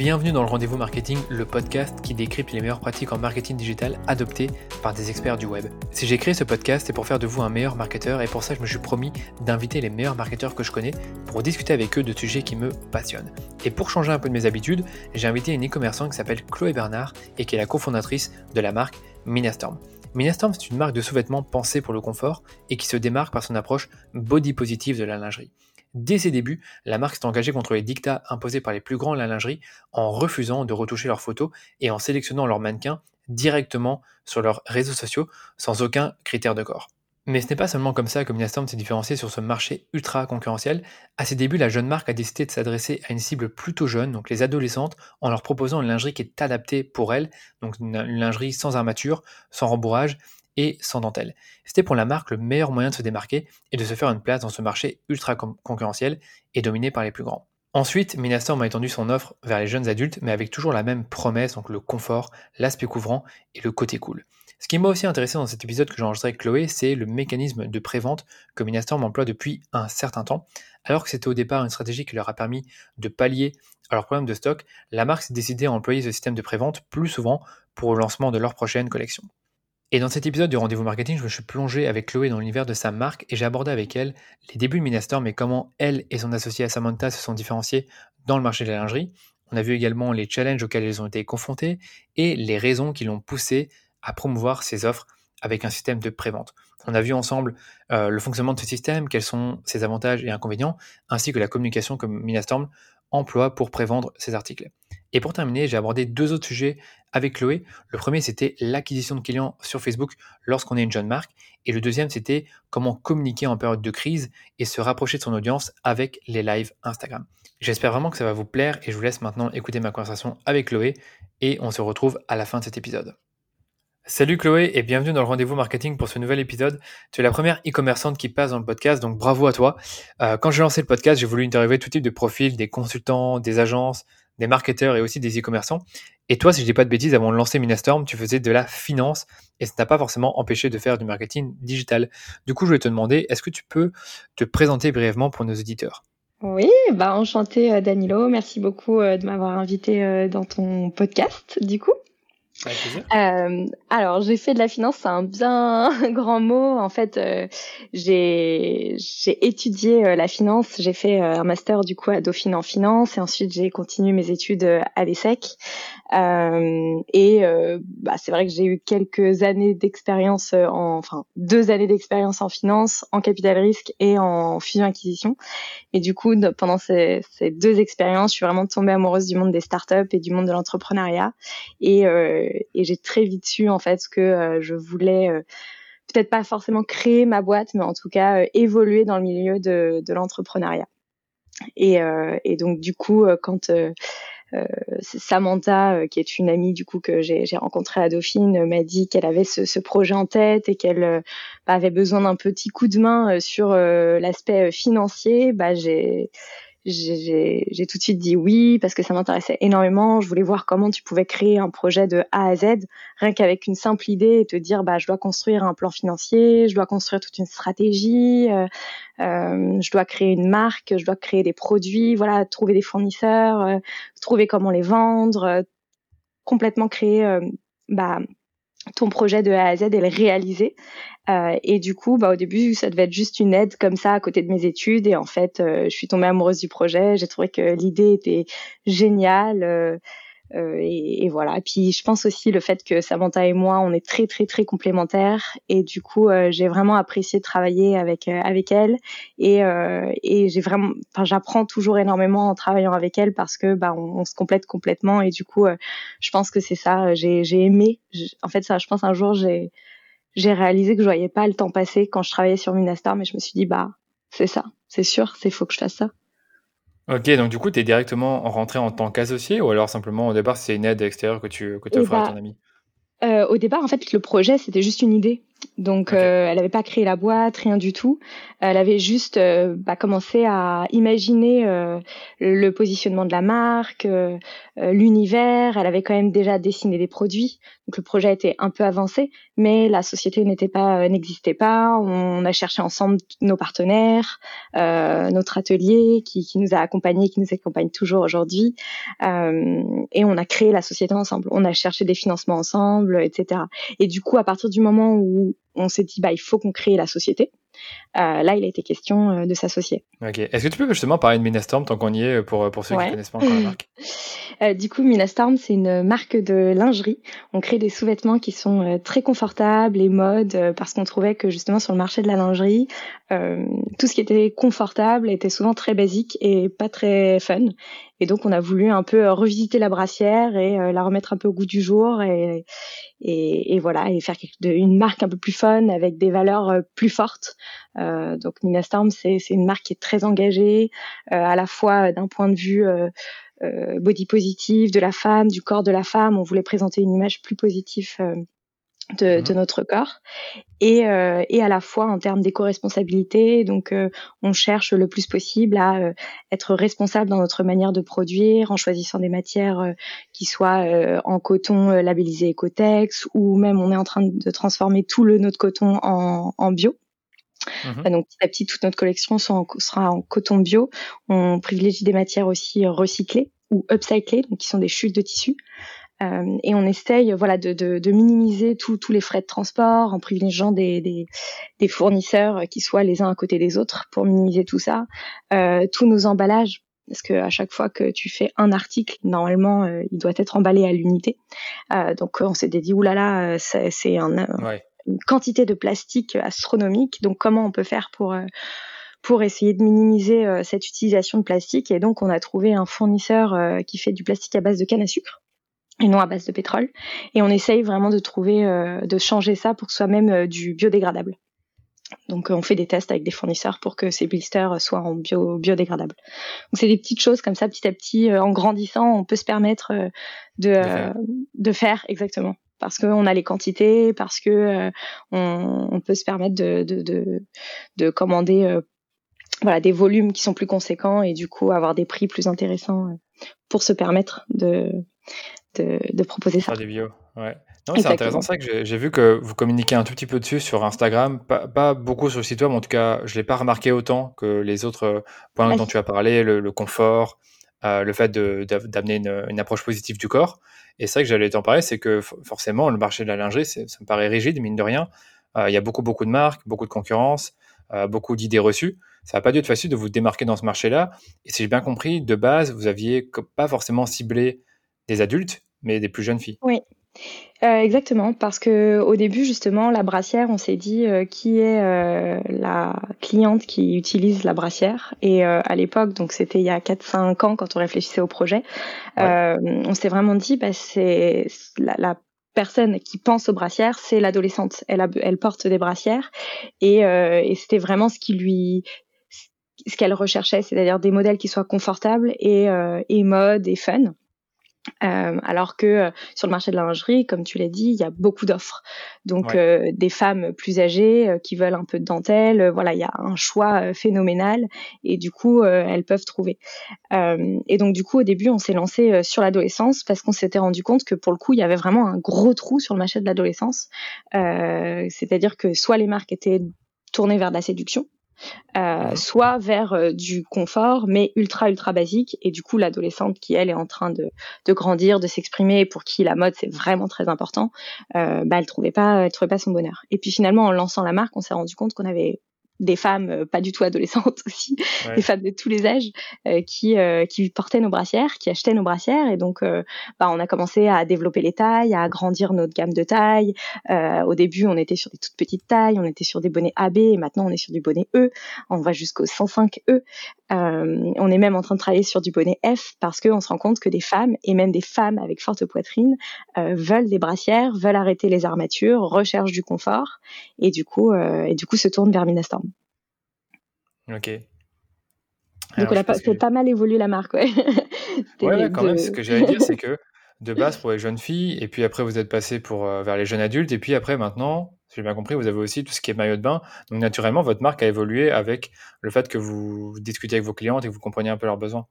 Bienvenue dans le Rendez-vous Marketing, le podcast qui décrypte les meilleures pratiques en marketing digital adoptées par des experts du web. Si j'ai créé ce podcast, c'est pour faire de vous un meilleur marketeur et pour ça, je me suis promis d'inviter les meilleurs marketeurs que je connais pour discuter avec eux de sujets qui me passionnent. Et pour changer un peu de mes habitudes, j'ai invité une e-commerçante qui s'appelle Chloé Bernard et qui est la cofondatrice de la marque Minastorm. Minastorm, c'est une marque de sous-vêtements pensée pour le confort et qui se démarque par son approche body positive de la lingerie. Dès ses débuts, la marque s'est engagée contre les dictats imposés par les plus grands de la lingerie en refusant de retoucher leurs photos et en sélectionnant leurs mannequins directement sur leurs réseaux sociaux sans aucun critère de corps. Mais ce n'est pas seulement comme ça que Minastorm s'est différencié sur ce marché ultra concurrentiel. À ses débuts, la jeune marque a décidé de s'adresser à une cible plutôt jeune, donc les adolescentes, en leur proposant une lingerie qui est adaptée pour elles, donc une lingerie sans armature, sans rembourrage et sans dentelle. C'était pour la marque le meilleur moyen de se démarquer et de se faire une place dans ce marché ultra concurrentiel et dominé par les plus grands. Ensuite, Minastorm a étendu son offre vers les jeunes adultes, mais avec toujours la même promesse, donc le confort, l'aspect couvrant et le côté cool. Ce qui m'a aussi intéressé dans cet épisode que j'ai avec Chloé, c'est le mécanisme de prévente que Minastorm emploie depuis un certain temps. Alors que c'était au départ une stratégie qui leur a permis de pallier à leurs problèmes de stock, la marque s'est décidée à employer ce système de prévente plus souvent pour le lancement de leur prochaine collection. Et dans cet épisode du rendez-vous marketing, je me suis plongé avec Chloé dans l'univers de sa marque et j'ai abordé avec elle les débuts de Minastorm et comment elle et son associé Samantha se sont différenciés dans le marché de la lingerie. On a vu également les challenges auxquels ils ont été confrontés et les raisons qui l'ont poussé à promouvoir ses offres avec un système de prévente. On a vu ensemble euh, le fonctionnement de ce système, quels sont ses avantages et inconvénients, ainsi que la communication que Minastorm emploie pour prévendre ses articles. Et pour terminer, j'ai abordé deux autres sujets avec Chloé. Le premier, c'était l'acquisition de clients sur Facebook lorsqu'on est une jeune marque. Et le deuxième, c'était comment communiquer en période de crise et se rapprocher de son audience avec les lives Instagram. J'espère vraiment que ça va vous plaire et je vous laisse maintenant écouter ma conversation avec Chloé et on se retrouve à la fin de cet épisode. Salut Chloé et bienvenue dans le rendez-vous marketing pour ce nouvel épisode. Tu es la première e-commerçante qui passe dans le podcast, donc bravo à toi. Euh, quand j'ai lancé le podcast, j'ai voulu interviewer tout type de profils, des consultants, des agences, des marketeurs et aussi des e-commerçants. Et toi, si je dis pas de bêtises, avant de lancer Minastorm, tu faisais de la finance et ça t'a pas forcément empêché de faire du marketing digital. Du coup, je voulais te demander, est-ce que tu peux te présenter brièvement pour nos auditeurs? Oui, bah enchanté euh, Danilo, merci beaucoup euh, de m'avoir invité euh, dans ton podcast du coup. Euh, alors, j'ai fait de la finance, c'est un bien grand mot. En fait, euh, j'ai étudié euh, la finance. J'ai fait euh, un master du coup à Dauphine en finance et ensuite j'ai continué mes études à l'ESSEC. et bah, c'est vrai que j'ai eu quelques années d'expérience, en, enfin deux années d'expérience en finance, en capital risque et en fusion acquisition. Et du coup, pendant ces, ces deux expériences, je suis vraiment tombée amoureuse du monde des startups et du monde de l'entrepreneuriat. Et et j'ai très vite su en fait que euh, je voulais euh, peut-être pas forcément créer ma boîte, mais en tout cas euh, évoluer dans le milieu de, l'entrepreneuriat. Et, donc du coup, quand euh, Samantha, qui est une amie du coup que j'ai rencontrée à Dauphine, m'a dit qu'elle avait ce, ce, projet en tête et qu'elle bah, avait besoin d'un petit coup de main sur l'aspect financier, bah, j'ai j'ai tout de suite dit oui parce que ça m'intéressait énormément. Je voulais voir comment tu pouvais créer un projet de A à Z, rien qu'avec une simple idée et te dire bah je dois construire un plan financier, je dois construire toute une stratégie, euh, euh, je dois créer une marque, je dois créer des produits, voilà, trouver des fournisseurs, euh, trouver comment les vendre, euh, complètement créer euh, bah ton projet de A à Z et le. Euh, et du coup, bah, au début, ça devait être juste une aide comme ça à côté de mes études. Et en fait, euh, je suis tombée amoureuse du projet. J'ai trouvé que l'idée était géniale. Euh, euh, et, et, voilà. Puis je pense aussi le fait que Samantha et moi, on est très très très complémentaires et du coup euh, j'ai vraiment apprécié de travailler avec euh, avec elle et et j'ai vraiment, enfin j'apprends toujours énormément en travaillant avec elle parce que bah on, on se complète complètement et du coup je pense que c'est ça. J'ai j'ai aimé. en fait ça, je pense un jour j'ai j'ai réalisé que je voyais pas le temps passer quand je travaillais sur Minastar, mais je me suis dit bah c'est ça, c'est sûr, c'est faut que je fasse ça. Ok, donc du coup, tu es directement rentré en tant qu'associé ou alors simplement au départ, c'est une aide extérieure que tu que offres à bah, ton ami? euh, Au départ, en fait, le projet, c'était juste une idée. Donc, euh, elle n'avait pas créé la boîte, rien du tout. Elle avait juste euh, bah, commencé à imaginer euh, le positionnement de la marque, l'univers. Elle avait quand même déjà dessiné des produits. Donc, le projet était un peu avancé, mais la société n'était pas, n'existait pas. On a cherché ensemble nos partenaires, notre atelier qui, qui, nous a accompagnés, qui nous accompagne toujours aujourd'hui, et on a créé la société ensemble. On a cherché des financements ensemble, etc. Et du coup, à partir du moment où on s'est dit bah il faut qu'on crée la société. Euh, là, il a été question euh, de s'associer. Ok. Est-ce que tu peux justement parler de Minastorm tant qu'on y est pour, pour ceux qui ne connaissent pas encore la marque? Euh, Du coup, Minastorm, c'est une marque de lingerie. On crée des sous-vêtements qui sont très confortables et modes parce qu'on trouvait que justement sur le marché de la lingerie, tout ce qui était confortable était souvent très basique et pas très fun. Et donc, on a voulu un peu revisiter la brassière et la remettre un peu au goût du jour et, et, et voilà et faire une marque un peu plus fun avec des valeurs euh, plus fortes. Euh, donc Nina Storm, c'est une marque qui est très engagée, euh, à la fois d'un point de vue euh, body positif de la femme, du corps de la femme. On voulait présenter une image plus positive de, de, mhm. notre corps et, euh, et à la fois en termes d'éco-responsabilité. Donc, euh, on cherche le plus possible à euh, être responsable dans notre manière de produire en choisissant des matières qui soient en coton labellisé Ecotex ou même on est en train de transformer tout le notre coton en, en bio. Mhm. Donc petit à petit, toute notre collection sera en coton bio. On privilégie des matières aussi recyclées ou upcyclées, donc qui sont des chutes de tissu. Euh, et on essaye voilà de, de, de minimiser tous les frais de transport en privilégiant des, des, des, fournisseurs qui soient les uns à côté des autres pour minimiser tout ça. Euh, tous nos emballages, parce que à chaque fois que tu fais un article, normalement, euh, il doit être emballé à l'unité. Euh, donc on s'est dit oulala, c'est un, une quantité de plastique astronomique. Donc comment on peut faire pour pour essayer de minimiser cette utilisation de plastique? Et donc, on a trouvé un fournisseur qui fait du plastique à base de canne à sucre et non à base de pétrole. Et on essaye vraiment de trouver, euh, de changer ça pour que ce soit même euh, du biodégradable. Donc euh, on fait des tests avec des fournisseurs pour que ces blisters soient en bio, biodégradable. Donc c'est des petites choses comme ça, petit à petit, en grandissant, on peut se permettre de, de faire. de, faire. exactement. Parce qu'on a les quantités, parce que on, on, peut se permettre de, de, de, de commander voilà, des volumes qui sont plus conséquents et du coup avoir des prix plus intéressants pour se permettre de, de, proposer ça. des bio, ouais. c'est intéressant, c'est que j'ai vu que vous communiquez un tout petit peu dessus sur Instagram, pas, beaucoup sur le site web, en tout cas, je ne l'ai pas remarqué autant que les autres euh, points dont tu as parlé, le, confort, euh, le fait d'amener une, approche positive du corps. Et c'est vrai que j'allais t'en parler, c'est que forcément, le marché de la lingerie, ça me paraît rigide, mine de rien. Euh, il y a beaucoup, beaucoup de marques, beaucoup de concurrence, beaucoup d'idées reçues. Ça n'a pas dû être facile de vous démarquer dans ce marché-là. Et si j'ai bien compris, de base, vous aviez pas forcément ciblé des adultes, mais des plus jeunes filles. Oui. Euh, exactement, parce que au début justement, la brassière, on s'est dit euh, qui est euh, la cliente qui utilise la brassière. Et à l'époque, donc c'était il y a 4-5 ans quand on réfléchissait au projet, on s'est vraiment dit, bah, c'est la, personne qui pense aux brassières, c'est l'adolescente. Elle, elle porte des brassières et, et c'était vraiment ce qui lui ce qu'elle recherchait, c'est-à-dire des modèles qui soient confortables et, et mode et fun. Euh, alors que euh, sur le marché de la lingerie, comme tu l'as dit, il y a beaucoup d'offres. Donc euh, des femmes plus âgées qui veulent un peu de dentelle, voilà, il y a un choix phénoménal et du coup elles peuvent trouver. et donc du coup au début on s'est lancé sur l'adolescence parce qu'on s'était rendu compte que pour le coup il y avait vraiment un gros trou sur le marché de l'adolescence. C'est-à-dire que soit les marques étaient tournées vers de la séduction, euh, soit vers euh, du confort, mais ultra ultra basique. Et du coup, l'adolescente qui elle est en train de, de grandir, de s'exprimer, pour qui la mode c'est vraiment très important, euh, bah elle trouvait pas, elle trouvait pas son bonheur. Et puis finalement, en lançant la marque, on s'est rendu compte qu'on avait des femmes euh, pas du tout adolescentes aussi, des femmes de tous les âges euh, qui euh, qui portaient nos brassières, qui achetaient nos brassières et donc bah on a commencé à développer les tailles, à agrandir notre gamme de tailles. au début, on était sur des toutes petites tailles, on était sur des bonnets AB et maintenant on est sur du bonnet E. On va jusqu'au 105 E. on est même en train de travailler sur du bonnet F parce qu'on se rend compte que des femmes et même des femmes avec forte poitrine veulent des brassières, veulent arrêter les armatures, recherchent du confort et du coup et du coup se tournent vers Minastorm. Ok. Donc, on a pas, pas mal évolué la marque, ouais. ouais, quand même. Ce que j'allais dire, c'est que de base pour les jeunes filles, et puis après vous êtes passé pour, euh, vers les jeunes adultes, et puis après maintenant, si j'ai bien compris, vous avez aussi tout ce qui est maillot de bain. Donc naturellement, votre marque a évolué avec le fait que vous discutez avec vos clientes et que vous compreniez un peu leurs besoins.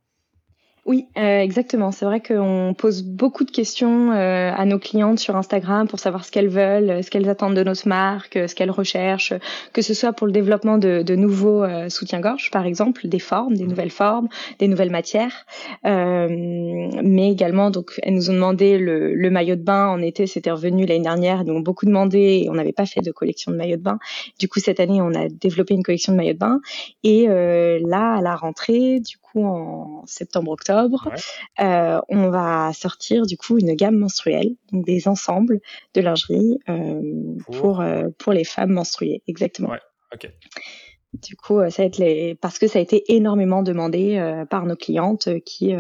Oui, euh, exactement. C'est vrai qu'on pose beaucoup de questions euh, à nos clientes sur Instagram pour savoir ce qu'elles veulent, euh, ce qu'elles attendent de notre marque, ce qu'elles recherchent, que ce soit pour le développement de, de nouveaux soutiens-gorge, par exemple, des formes, des nouvelles formes, des nouvelles matières. mais également, donc, elles nous ont demandé le, le maillot de bain en été, c'était revenu l'année dernière, donc beaucoup demandé et on n'avait pas fait de collection de maillot de bain. Du coup, cette année, on a développé une collection de maillot de bain. Et là, à la rentrée, du coup, en septembre-octobre, euh, on va sortir du coup une gamme menstruelle, donc des ensembles de lingerie euh, pour, euh, pour les femmes menstruées, exactement. Ouais. Du coup, ça va être les... parce que ça a été énormément demandé par nos clientes qui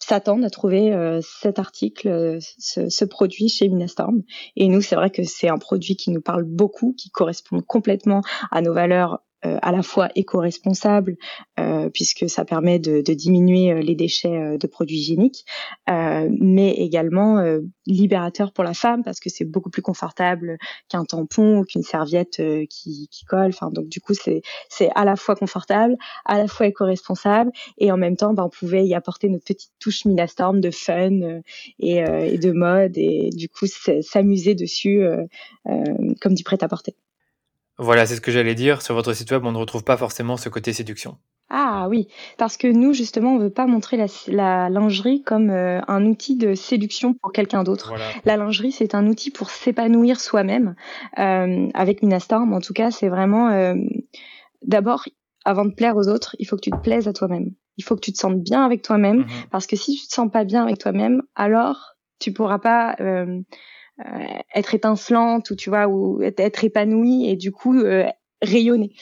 s'attendent à trouver cet article, ce, ce, produit chez Minastorm. Et nous, c'est vrai que c'est un produit qui nous parle beaucoup, qui correspond complètement à nos valeurs euh, à la fois éco-responsable euh, puisque ça permet de, de diminuer euh, les déchets de produits hygiéniques, mais également libérateur pour la femme parce que c'est beaucoup plus confortable qu'un tampon ou qu'une serviette qui, qui colle. Enfin donc du coup c'est c'est à la fois confortable, à la fois éco-responsable et en même temps ben, on pouvait y apporter notre petite touche Minastorm de fun et, et de mode et du coup s'amuser dessus comme du prêt-à-porter. Voilà, c'est ce que j'allais dire. Sur votre site web, on ne retrouve pas forcément ce côté séduction. Ah oui, parce que nous, justement, on ne veut pas montrer la, lingerie comme euh, un outil de séduction pour quelqu'un d'autre. La lingerie, c'est un outil pour s'épanouir soi-même. Euh, avec Minastorm, en tout cas, c'est vraiment... Euh, d'abord, avant de plaire aux autres, il faut que tu te plaises à toi-même. Il faut que tu te sentes bien avec toi-même, mhm. parce que si tu te sens pas bien avec toi-même, alors tu pourras pas euh, être étincelante ou tu vois ou être épanouie et du coup euh, rayonner.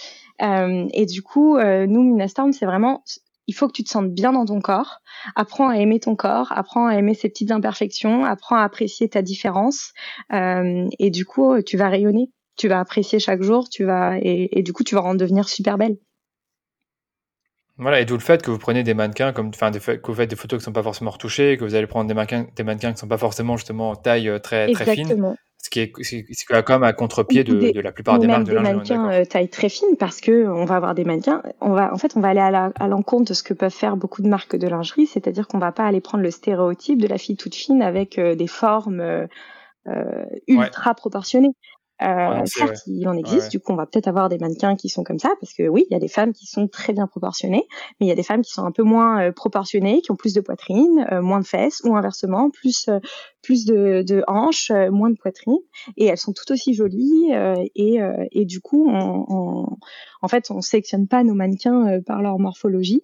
Euh, et du coup, nous Minastorm, c'est vraiment il faut que tu te sentes bien dans ton corps. Apprends à aimer ton corps, apprends à aimer ses petites imperfections, apprends à apprécier ta différence. et du coup, tu vas rayonner. Tu vas apprécier chaque jour. Tu vas et, et du coup, tu vas en devenir super belle. Voilà, et d'où le fait que vous prenez des mannequins, comme, enfin, que vous faites des photos qui sont pas forcément retouchées, que vous allez prendre des mannequins, des mannequins qui sont pas forcément justement taille euh, très, très fine. Ce qui est, c'est quand même à contre-pied de, de, la plupart des marques de des mannequins euh, taille très fine parce que on va avoir des mannequins. On va, en fait, on va aller à l'encontre de ce que peuvent faire beaucoup de marques de lingerie, c'est-à-dire qu'on va pas aller prendre le stéréotype de la fille toute fine avec euh, des formes ultra proportionnées. Euh, certes, il en existe. Du coup, on va peut-être avoir des mannequins qui sont comme ça, parce que oui, il y a des femmes qui sont très bien proportionnées, mais il y a des femmes qui sont un peu moins euh, proportionnées, qui ont plus de poitrine, euh, moins de fesses, ou inversement, plus euh, plus de, de hanches, moins de poitrine, et elles sont tout aussi jolies. et, et du coup, on, on, en fait, on sélectionne pas nos mannequins par leur morphologie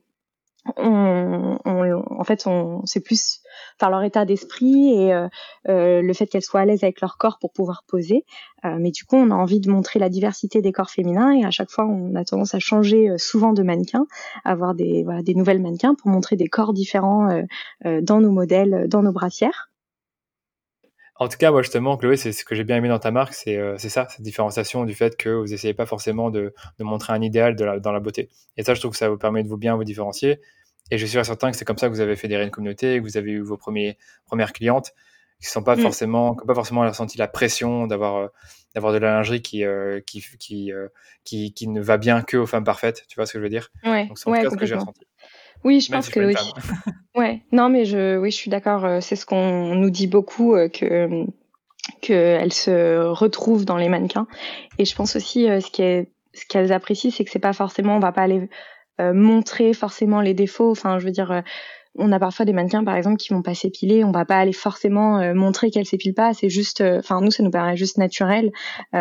on, en fait, on, c'est plus par leur état d'esprit et euh, euh, le fait qu'elles soient à l'aise avec leur corps pour pouvoir poser. Euh, mais du coup, on a envie de montrer la diversité des corps féminins et à chaque fois, on a tendance à changer souvent de mannequin, avoir des, voilà, des nouvelles mannequins pour montrer des corps différents dans nos modèles, dans nos brassières. En tout cas, moi justement, Chloé, c'est ce que j'ai bien aimé dans ta marque, c'est ça, cette différenciation du fait que vous essayez pas forcément de, de montrer un idéal de la, dans la beauté. Et ça, je trouve que ça vous permet de vous bien vous différencier. Et je suis certain que c'est comme ça que vous avez fédéré une communauté, que vous avez eu vos premiers, premières clientes qui sont pas mm. forcément, qui pas forcément ressenti la pression d'avoir euh, d'avoir de la lingerie qui euh, qui qui, euh, qui, qui ne va bien que aux femmes parfaites. Tu vois ce que je veux dire? Ouais, Donc c'est en tout cas ce que j'ai ressenti. Oui, je pense que oui. ouais, non, mais je, oui, je suis d'accord. C'est ce qu'on nous dit beaucoup que qu'elles se retrouvent dans les mannequins. Et je pense aussi ce qui est ce qu'elles apprécient, c'est que c'est pas forcément, on va pas aller euh, montrer forcément les défauts. Enfin, je veux dire, euh, on a parfois des mannequins, par exemple, qui vont pas s'épiler. On va pas aller forcément euh, montrer qu'elles s'épilent pas. C'est juste, enfin, nous, ça nous paraît juste naturel.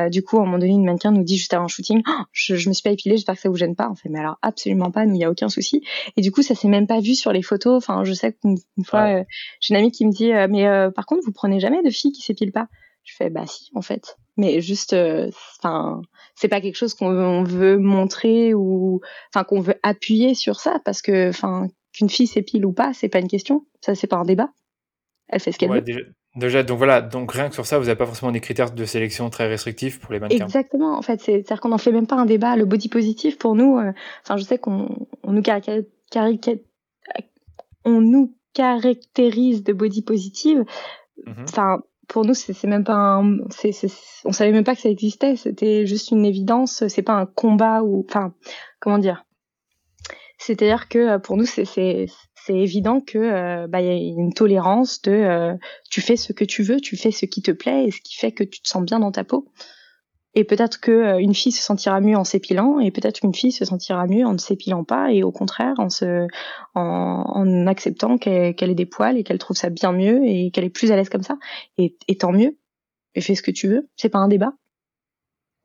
du coup, à un moment donné, une mannequin nous dit juste avant un shooting, oh, je, je me suis pas épilée, j'espère que ça vous gêne pas. On fait, mais alors absolument pas. Nous, il y a aucun souci. Et du coup, ça s'est même pas vu sur les photos. Enfin, je sais qu'une fois, j'ai une amie qui me dit, mais par contre, vous prenez jamais de filles qui s'épilent pas? Je fais, bah si, en fait. Mais juste, enfin c'est pas quelque chose qu'on veut montrer ou enfin qu'on veut appuyer sur ça parce que enfin qu'une fille s'épile ou pas, c'est pas une question, ça c'est pas un débat. Elle fait ce qu'elle veut. Déjà, donc voilà, donc rien que sur ça, vous n'avez pas forcément des critères de sélection très restrictifs pour les mannequins. Exactement, en fait, c'est-à-dire qu'on n'en fait même pas un débat. Le body positif, pour nous, euh, enfin, je sais qu'on on nous, on nous caractérise de body positive. Mhm. Enfin, pour nous, c'est même pas un, c'est, on savait même pas que ça existait. C'était juste une évidence. C'est pas un combat ou, enfin, comment dire? C'est-à-dire que euh, pour nous, c'est évident que euh, bah, y a une tolérance de euh, tu fais ce que tu veux, tu fais ce qui te plaît et ce qui fait que tu te sens bien dans ta peau. Et peut-être que euh, une fille se sentira mieux en s'épilant, et peut-être qu'une fille se sentira mieux en ne s'épilant pas, et au contraire en se, en, en acceptant qu'elle ait des poils et qu'elle trouve ça bien mieux et qu'elle est plus à l'aise comme ça. Et, et tant mieux. Et fais ce que tu veux. C'est pas un débat.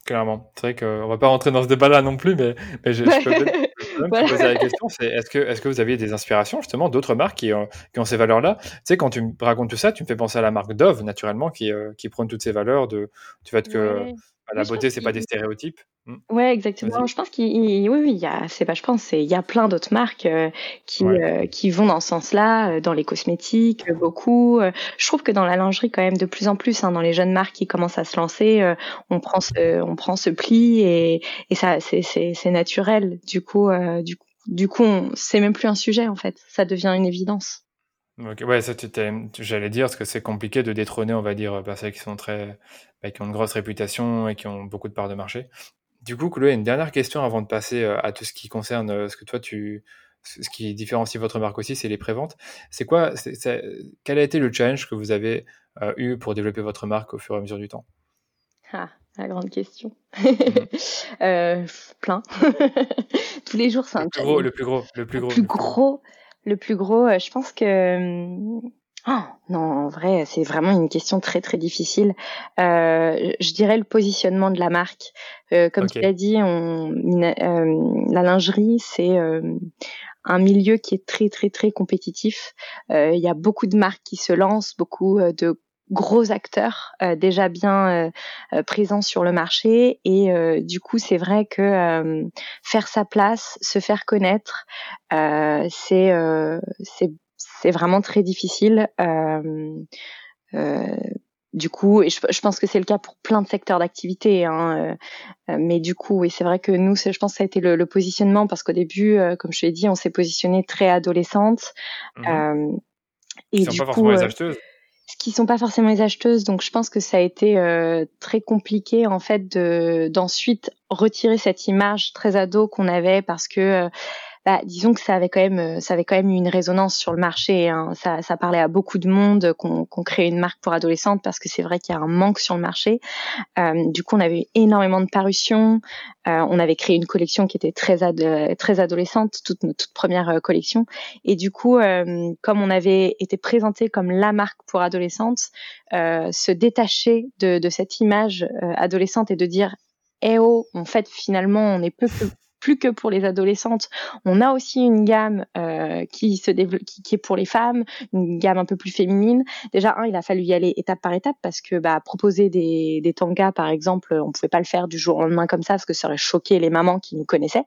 Clairement. C'est vrai qu'on va pas rentrer dans ce débat-là non plus, mais, mais je, je peux voilà. poser la question, c'est est-ce que, est-ce que vous aviez des inspirations justement d'autres marques qui, ont, qui ont ces valeurs-là? Tu sais, quand tu me racontes tout ça, tu me fais penser à la marque Dove, naturellement, qui, euh, qui prône toutes ces valeurs de, du fait que la beauté, c'est pas des stéréotypes. Mmh. Ouais, exactement. Je pense qu'il, oui, oui, il y a, c'est pas, je pense, il y a plein d'autres marques euh, qui, euh, qui vont dans ce sens-là, euh, dans les cosmétiques, beaucoup. je trouve que dans la lingerie, quand même, de plus en plus, hein, dans les jeunes marques qui commencent à se lancer, on prend ce, on prend ce pli et, et ça, c'est, c'est, c'est naturel. Du coup, du coup, du coup, c'est même plus un sujet en fait. Ça devient une évidence. Okay. Ouais, ça, j'allais dire, parce que c'est compliqué de détrôner, on va dire, personnes qui sont très, bah, qui ont une grosse réputation et qui ont beaucoup de parts de marché. Du coup, Chloé, une dernière question avant de passer euh, à tout ce qui concerne euh, ce que toi tu, ce qui différencie votre marque aussi, c'est les préventes. C'est quoi, quel a été le challenge que vous avez euh, eu pour développer votre marque au fur et à mesure du temps? Ah, la grande question. Mmh. euh, plein. Tous les jours, c'est un plus gros, le plus gros, le plus gros. Le plus gros, le plus gros. Je pense que Oh, non, en vrai, c'est vraiment une question très très difficile. Euh, je dirais le positionnement de la marque. Euh, comme tu l'as dit, on, euh, la lingerie, c'est euh, un milieu qui est très très très compétitif. Euh, il y a beaucoup de marques qui se lancent, beaucoup de gros acteurs déjà bien présents sur le marché et du coup c'est vrai que faire sa place, se faire connaître, c'est c'est c'est vraiment très difficile. Euh, euh, du coup, et je, pense que c'est le cas pour plein de secteurs d'activité. Hein, euh, mais du coup, oui, c'est vrai que nous, je pense que ça a été le, positionnement parce qu'au début, comme je l'ai dit, on s'est positionné très adolescente. Mmh. et du pas coup, les acheteuses. Ce qui sont pas forcément les acheteuses, donc je pense que ça a été très compliqué en fait de d'ensuite retirer cette image très ado qu'on avait parce que bah, disons que ça avait quand même, euh, ça avait quand même eu une résonance sur le marché. Hein. Ça, parlait à beaucoup de monde qu'on qu crée une marque pour adolescentes parce que c'est vrai qu'il y a un manque sur le marché. Euh, du coup, on avait eu énormément de parutions. Euh, on avait créé une collection qui était très très adolescente, toute notre toute première collection. Et du coup, comme on avait été présenté comme la marque pour adolescentes, se détacher de, cette image adolescente et de dire eh oh, en fait, finalement, on est peu plus que pour les adolescentes. On a aussi une gamme euh, qui se développe, qui, est pour les femmes, une gamme un peu plus féminine. Déjà, un, il a fallu y aller étape par étape parce que bah, proposer des, des tangas, par exemple, on pouvait pas le faire du jour au lendemain comme ça parce que ça aurait choqué les mamans qui nous connaissaient.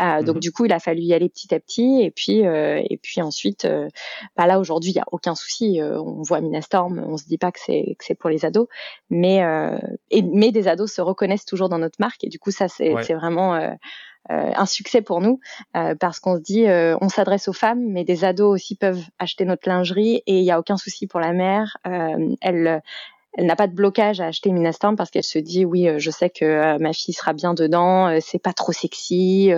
Euh, Donc mhm. du coup, il a fallu y aller petit à petit et puis euh, et puis ensuite, euh, bah là aujourd'hui, il y a aucun souci. Euh, on voit Minastorm, on se dit pas que c'est que c'est pour les ados, mais et, mais des ados se reconnaissent toujours dans notre marque et du coup ça c'est c'est vraiment euh, un succès pour nous euh, parce qu'on se dit euh, on s'adresse aux femmes, mais des ados aussi peuvent acheter notre lingerie et il n'y a aucun souci pour la mère. elle elle n'a pas de blocage à acheter Minastorm parce qu'elle se dit oui je sais que ma fille sera bien dedans c'est pas trop sexy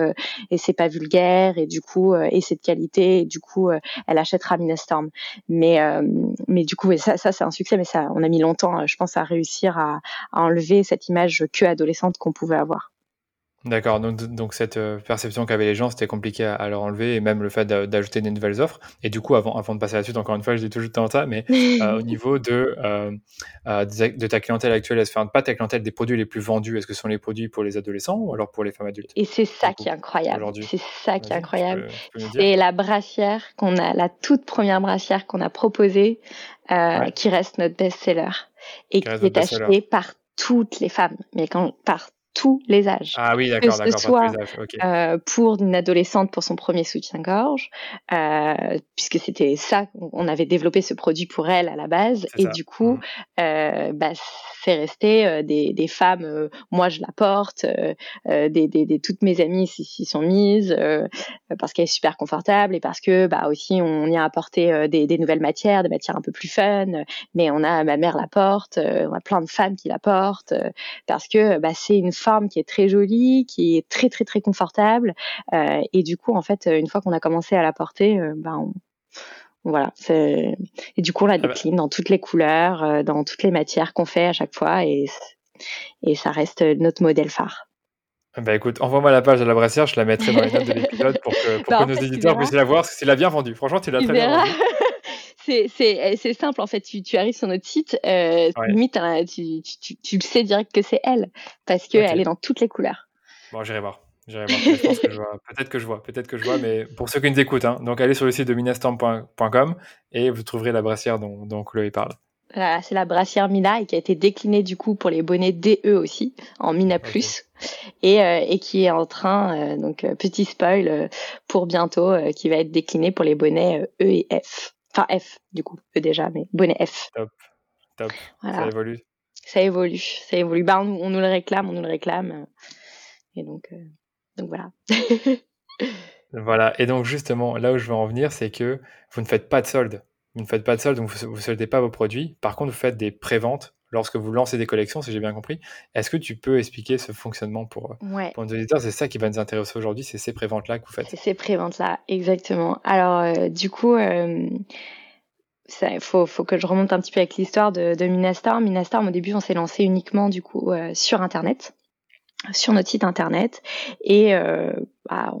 et c'est pas vulgaire et du coup et c'est de qualité et du coup elle achètera Minastorm mais mais du coup ça ça c'est un succès mais ça on a mis longtemps je pense à réussir à, à enlever cette image que adolescente qu'on pouvait avoir D'accord, donc, donc cette euh, perception qu'avaient les gens, c'était compliqué à, leur enlever, et même le fait d'ajouter des nouvelles offres. Et du coup, avant, avant de passer à la suite, encore une fois, je dis toujours temps ça, mais euh, au niveau de, euh, de ta clientèle actuelle, enfin, pas ta clientèle, des produits les plus vendus, est-ce que ce sont les produits pour les adolescents ou alors pour les femmes adultes? Et c'est ça qui est incroyable. C'est ça qui est incroyable. C'est la brassière qu'on a, la toute première brassière qu'on a proposée, qui reste notre best-seller et qui est achetée par toutes les femmes, mais quand par tous les âges. Ah oui, d'accord, Que ce d'accord, soit âges. Euh, pour une adolescente pour son premier soutien-gorge, euh, puisque c'était ça, on avait développé ce produit pour elle à la base, et ça. du coup, Mhm. euh, bah, c'est resté des, des femmes, moi je la porte, des, des, des- toutes mes amies s'y sont mises, parce qu'elle est super confortable et parce que bah aussi on y a apporté des, des nouvelles matières, des matières un peu plus fun, mais on a ma mère la porte, on a plein de femmes qui la portent, parce que bah, c'est une forme qui est très jolie, qui est très très très confortable, euh, et du coup en fait une fois qu'on a commencé à la porter, euh, bah, on, voilà, et du coup on la Ah bah. décline dans toutes les couleurs, euh, dans toutes les matières qu'on fait à chaque fois, et et ça reste notre modèle phare. Bah écoute, envoie-moi la page de la brassière, je la mettrai dans les notes de l'épisode pour que, pour Bah, que nos fait, éditeurs puissent la voir, parce que tu l'as bien vendu. Franchement, tu l'as très bien verras. Vendu. c'est simple en fait. Tu, tu arrives sur notre site, euh, Ouais. limite hein, tu, tu, tu, tu le sais direct que c'est elle parce que Ok. elle est dans toutes les couleurs. Bon, j'irai voir. J'irai voir. Mais je pense que je vois. Peut-être que je vois. Peut-être que je vois. Mais pour ceux qui nous écoutent, hein, donc allez sur le site de minastorm.com et vous trouverez la brassière dont, dont Chloé parle. Voilà, c'est la brassière Mina et qui a été déclinée du coup pour les bonnets DE aussi en Mina Plus et, euh, et qui est en train euh, donc petit spoil pour bientôt qui va être décliné pour les bonnets E et F. Enfin F du coup, E déjà mais bonnet F. Top. Ça Voilà, évolue. ça évolue, ça évolue. Bah on, nous- on nous le réclame, on nous le réclame et donc euh, donc voilà. Voilà. Et donc, justement, là où je veux en venir, c'est que vous ne faites pas de solde. Vous ne faites pas de solde, donc vous ne soldez pas vos produits. Par contre, vous faites des préventes lorsque vous lancez des collections, si j'ai bien compris. Est-ce que tu peux expliquer ce fonctionnement pour, Ouais. pour nos auditeurs? C'est ça qui va nous intéresser aujourd'hui, c'est ces préventes-là que vous faites. C'est ces préventes-là, exactement. Alors, euh, du coup, il faut, faut que je remonte un petit peu avec l'histoire de, de Minastorm. Minastorm, au début, on s'est lancé uniquement du coup euh, sur Internet, sur notre site Internet, et euh, bah,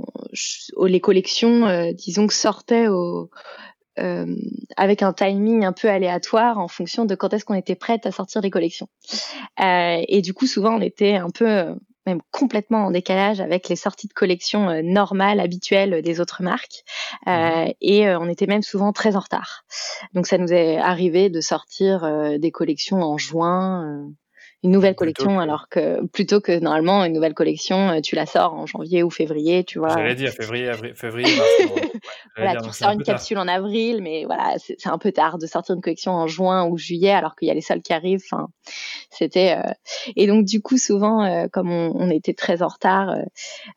on- les collections, euh, disons que sortaient au, euh, avec un timing un peu aléatoire en fonction de quand est-ce qu'on était prête à sortir les collections. Euh, et du coup, souvent, on était un peu euh, même complètement en décalage avec les sorties de collections euh, normales, habituelles des autres marques. Euh, et euh, on était même souvent très en retard. Donc ça nous est arrivé de sortir euh, des collections en juin, euh, une nouvelle collection, que- alors que plutôt que normalement une nouvelle collection, euh, tu la sors en janvier ou février, tu vois. J'allais dire février, avril, février, mars. ouais, Voilà, dire, tu sors un une tard. capsule en avril, mais voilà, c'est un peu tard de sortir une collection en juin ou juillet, alors qu'il y a les soldes qui arrivent. Enfin, c'était euh, et donc du coup souvent, euh, comme on, on était très en retard, euh,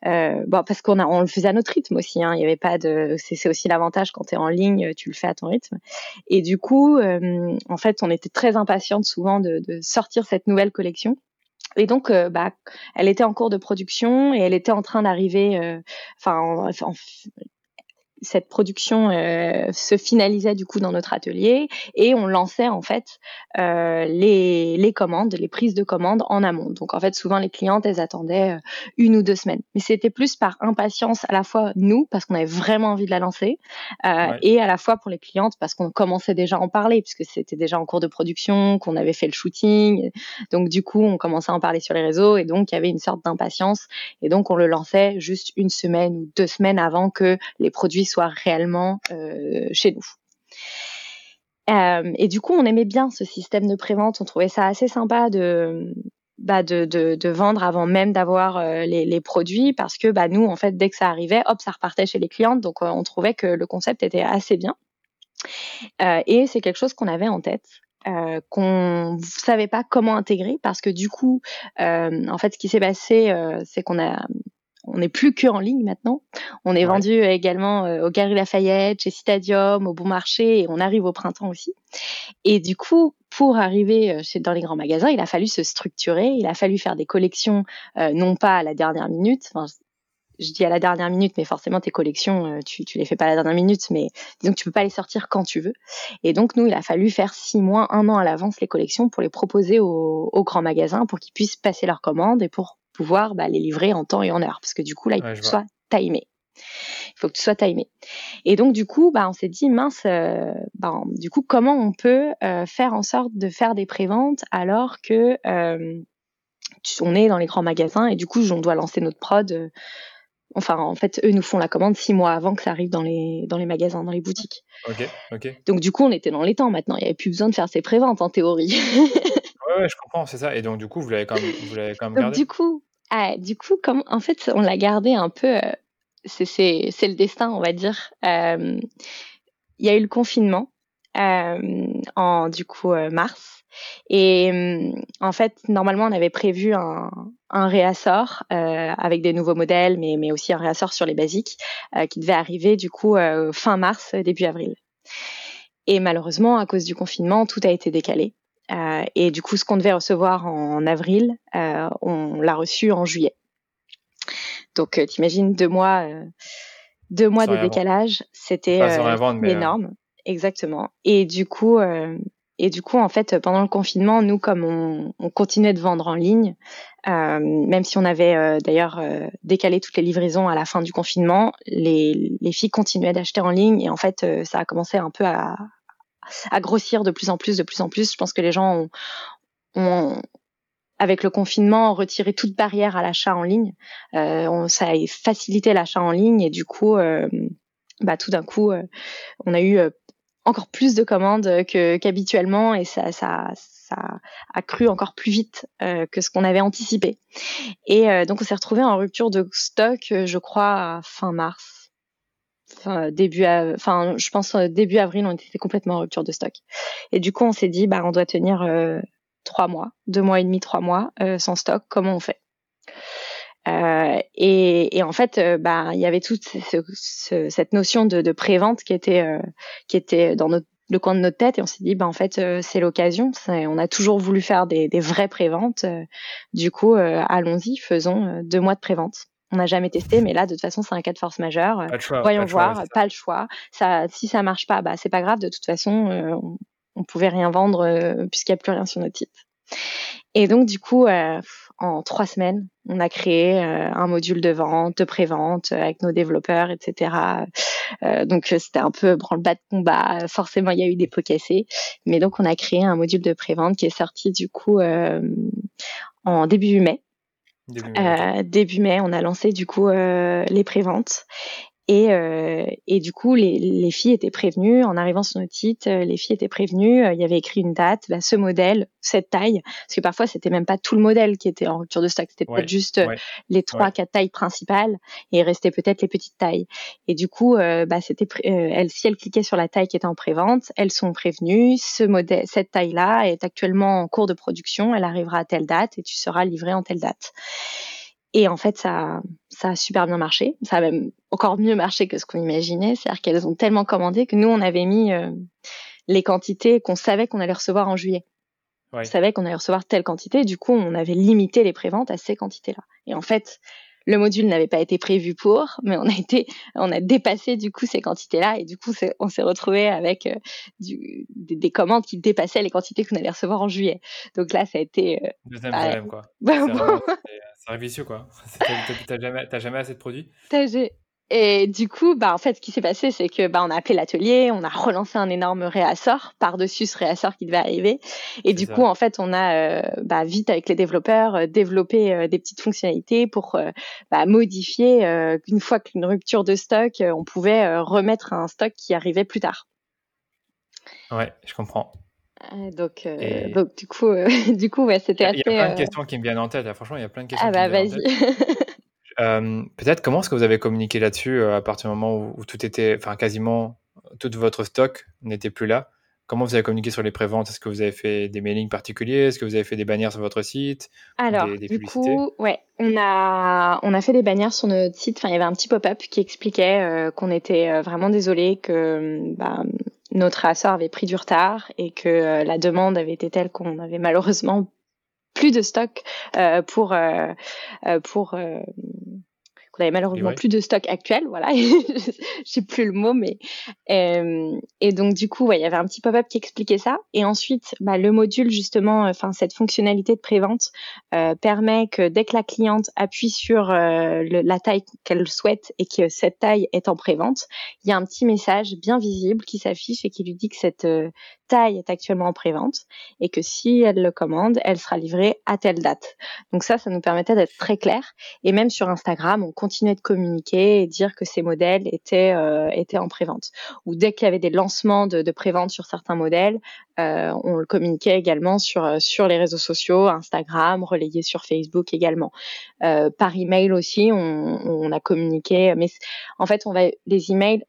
euh, bon parce qu'on a on le faisait à notre rythme aussi. Hein, il y avait pas de, c'est c'est aussi l'avantage quand tu es en ligne, tu le fais à ton rythme. Et du coup, euh, en fait, on était très impatiente souvent de, de sortir cette nouvelle collection. Et donc, euh, bah, elle était en cours de production et elle était en train d'arriver. euh, Enfin, en- en- cette production euh, se finalisait du coup dans notre atelier et on lançait en fait euh, les, les commandes, les prises de commandes en amont. Donc en fait souvent les clientes elles attendaient euh, une ou deux semaines, mais c'était plus par impatience à la fois nous parce qu'on avait vraiment envie de la lancer euh, Ouais. et à la fois pour les clientes parce qu'on commençait déjà à en parler puisque c'était déjà en cours de production, qu'on avait fait le shooting, donc du coup on commençait à en parler sur les réseaux et donc il y avait une sorte d'impatience et donc on le lançait juste une semaine ou deux semaines avant que les produits soient réellement euh, chez nous. Euh, et du coup, on aimait bien ce système de prévente. On trouvait ça assez sympa de, bah, de, vendre avant même d'avoir euh, les, produits parce que bah, nous, en fait, dès que ça arrivait, hop, ça repartait chez les clientes. Donc, on trouvait que le concept était assez bien. Et c'est quelque chose qu'on avait en tête. Euh, qu'on savait pas comment intégrer parce que du coup, en fait, ce qui s'est passé, c'est qu'on a on n'est plus que en ligne maintenant. On est Ouais. vendu également euh, au Galeries Lafayette, chez Citadium, au Bon Marché, et on arrive au printemps aussi. Et du coup, pour arriver euh, chez, dans les grands magasins, il a fallu se structurer, il a fallu faire des collections, euh, non pas à la dernière minute. Enfin, je dis à la dernière minute, mais forcément tes collections, euh, tu, tu les fais pas à la dernière minute, mais que tu peux pas les sortir quand tu veux. Et donc nous, il a fallu faire six mois, un an à l'avance les collections pour les proposer aux, aux grands magasins, pour qu'ils puissent passer leurs commandes et pour pouvoir bah, les livrer en temps et en heure, parce que du coup là, il Ouais, faut que tu sois timé. Il faut que tu sois timé. Et donc du coup, bah, on s'est dit mince, euh, bah, du coup comment on peut euh, faire en sorte de faire des préventes alors que euh, tu- on est dans les grands magasins et du coup on doit lancer notre prod. enfin en fait eux nous font la commande six mois avant que ça arrive dans les dans les magasins, dans les boutiques. Donc du coup on était dans les temps maintenant. Il n'y avait plus besoin de faire ces préventes en théorie. Ouais, je comprends, c'est ça. Et donc, du coup, vous l'avez quand même, vous l'avez quand même Donc gardé. du coup, ah, du coup, comme en fait, on l'a gardé un peu. Euh, c'est le destin, on va dire. Euh, il y a eu le confinement euh, en du coup mars. Et en fait, normalement, on avait prévu un, un réassort avec des nouveaux modèles, mais, mais aussi un réassort sur les basiques qui devait arriver du coup fin mars, début avril. Et malheureusement, à cause du confinement, tout a été décalé. Euh, et du coup, ce qu'on devait recevoir en avril, euh, on l'a reçu en juillet. Donc, euh, t'imagines deux mois, deux mois de décalage, c'était énorme, exactement. Et du coup, et du coup, en fait, pendant le confinement, nous, comme on, on continuait de vendre en ligne, euh, même si on avait d'ailleurs décalé toutes les livraisons à la fin du confinement, les, les filles continuaient d'acheter en ligne et en fait, ça a commencé un peu à, à grossir de plus en plus, de plus en plus. Je pense que les gens ont, avec le confinement, retiré toute barrière à l'achat en ligne. Euh, ça a facilité l'achat en ligne et du coup, euh, bah, tout d'un coup, euh, on a eu encore plus de commandes qu'habituellement et ça, a cru encore plus vite que ce qu'on avait anticipé. Et donc, on s'est retrouvé en rupture de stock, je crois, fin mars début, enfin, je pense euh, début avril, on était complètement en rupture de stock. Et du coup, on s'est dit, bah, on doit tenir euh, trois mois, deux mois et demi, trois mois euh, sans stock. Comment on fait? Et, en fait, bah, il y avait toute cette notion de, de pré-vente qui était qui était dans notre, le coin de notre tête. Et on s'est dit bah en fait c'est l'occasion. On a toujours voulu faire des, des vraies préventes. Du coup allons-y faisons deux mois de prévente on n'a jamais testé, mais là, de toute façon, c'est un cas de force majeure. Voyons voir, pas le choix. Ça, si ça marche pas, bah c'est pas grave. De toute façon, euh, on, pouvait rien vendre euh, puisqu'il n'y a plus rien sur notre site. Et donc, du coup, euh, en trois semaines, on a créé un module de vente, de pré-vente avec nos développeurs, etc. donc, c'était un peu branle-bas de combat. Forcément, il y a eu des pots cassés. Mais donc, on a créé un module de pré-vente qui est sorti, du coup, en début mai. Début mai. on a lancé du coup euh, les préventes et, euh, et du coup, les, les, filles étaient prévenues. En arrivant sur notre site, euh, les filles étaient prévenues. Il y avait écrit une date, bah, ce modèle, cette taille. Parce que parfois, c'était même pas tout le modèle qui était en rupture de stock. C'était peut-être juste les trois, quatre tailles principales. Et il restait peut-être les petites tailles. Et du coup, euh, bah, c'était, elles, si elles cliquaient sur la taille qui était en prévente, elles sont prévenues. Ce modèle, cette taille-là est actuellement en cours de production. Elle arrivera à telle date et tu seras livré en telle date. Et en fait, ça, ça a super bien marché. Ça a même encore mieux marché que ce qu'on imaginait. C'est-à-dire qu'elles ont tellement commandé que nous, on avait mis euh, les quantités qu'on savait qu'on allait recevoir en juillet. On savait qu'on allait recevoir telle quantité. Du coup, on avait limité les préventes à ces quantités-là. Et en fait, le module n'avait pas été prévu pour, mais on a été, on a dépassé du coup ces quantités-là et du coup on s'est retrouvé avec euh, du, des, commandes qui dépassaient les quantités qu'on allait recevoir en juillet. Donc là, ça a été. Euh, Deuxième bah, problème quoi. Bah, c'est vicieux quoi. T'as jamais, jamais assez de produits. Et du coup, bah, en fait, ce qui s'est passé, c'est que bah, on a appelé l'atelier, on a relancé un énorme réassort par-dessus ce réassort qui devait arriver. Et du coup, en fait, on a euh, bah, vite, avec les développeurs, euh, développé euh, des petites fonctionnalités pour bah, modifier, une fois qu'une rupture de stock, on pouvait remettre un stock qui arrivait plus tard. Ouais, je comprends. Donc, donc, du coup, du coup ouais, c'était assez. Il y a plein de questions qui me viennent en tête. Franchement, il y a plein de questions. Ah bah vas-y. Euh, peut-être comment est-ce que vous avez communiqué là-dessus euh, à partir du moment où, tout était, enfin quasiment tout votre stock n'était plus là? Comment vous avez communiqué sur les préventes? Est-ce que vous avez fait des mailings particuliers? Est-ce que vous avez fait des bannières sur votre site? Alors, du coup, ouais, on a, on a fait des bannières sur notre site. Enfin, il y avait un petit pop-up qui expliquait euh, qu'on était vraiment désolé que bah, notre assort avait pris du retard et que la demande avait été telle qu'on avait malheureusement plus de stock euh, pour euh, euh, pour qu'on avait malheureusement plus de stock actuel, voilà, j'ai plus le mot, mais euh, et donc du coup, ouais, il y avait un petit pop-up qui expliquait ça, et ensuite, bah, le module justement, enfin cette fonctionnalité de prévente euh, permet que dès que la cliente appuie sur euh, la taille qu'elle souhaite et que cette taille est en prévente, il y a un petit message bien visible qui s'affiche et qui lui dit que cette taille est actuellement en prévente et que si elle le commande, elle sera livrée à telle date. Donc ça, ça nous permettait d'être très clair. Et même sur Instagram, on continuer de communiquer et dire que ces modèles étaient, étaient en prévente. Ou dès qu'il y avait des lancements de, de prévente sur certains modèles, on le communiquait également sur, sur les réseaux sociaux, Instagram, relayé sur Facebook également. par email aussi, on, on a communiqué. Mais en fait, on va les emails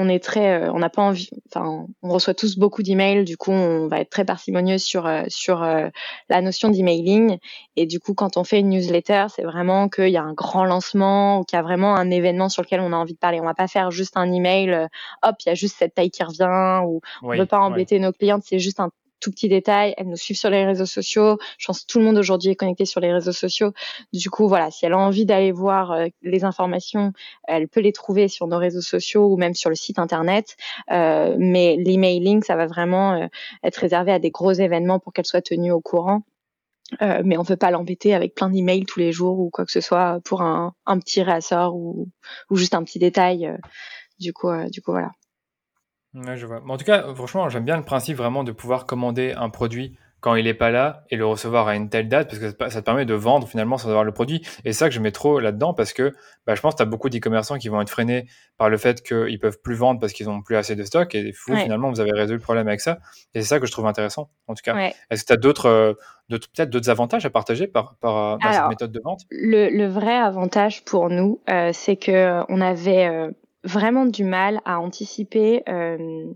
on est très, euh, on n'a pas envie, enfin, on reçoit tous beaucoup d'emails, du coup, on va être très parcimonieux sur euh, sur euh, la notion d'emailing. Et du coup, quand on fait une newsletter, c'est vraiment qu'il y a un grand lancement ou qu'il y a vraiment un événement sur lequel on a envie de parler. On va pas faire juste un email, hop, il y a juste cette taille qui revient ou on veut pas embêter nos clientes. C'est juste un tout petit détail. Elles nous suivent sur les réseaux sociaux. Je pense que tout le monde aujourd'hui est connecté sur les réseaux sociaux. Du coup, voilà, si elle a envie d'aller voir euh, les informations, elle peut les trouver sur nos réseaux sociaux ou même sur le site internet. Euh, mais l'emailing, ça va vraiment euh, être réservé à des gros événements pour qu'elle soit tenue au courant. Euh, mais on peut pas l'embêter avec plein d'emails tous les jours ou quoi que ce soit pour un, petit réassort ou, ou juste un petit détail. du coup, du coup, voilà. Ouais, je vois. en tout cas, franchement, j'aime bien le principe vraiment de pouvoir commander un produit quand il n'est pas là et le recevoir à une telle date parce que ça te permet de vendre finalement sans avoir le produit. Et ça que je mets trop là-dedans parce que bah, je pense que tu as beaucoup d'e-commerçants qui vont être freinés par le fait qu'ils peuvent plus vendre parce qu'ils n'ont plus assez de stock. Et vous, finalement, vous avez résolu le problème avec ça. Et c'est ça que je trouve intéressant, en tout cas. Est-ce que tu as d'autres, euh, peut-être d'autres avantages à partager par, par dans cette méthode de vente? le, vrai avantage pour nous, euh, c'est que on avait euh, vraiment du mal à anticiper euh,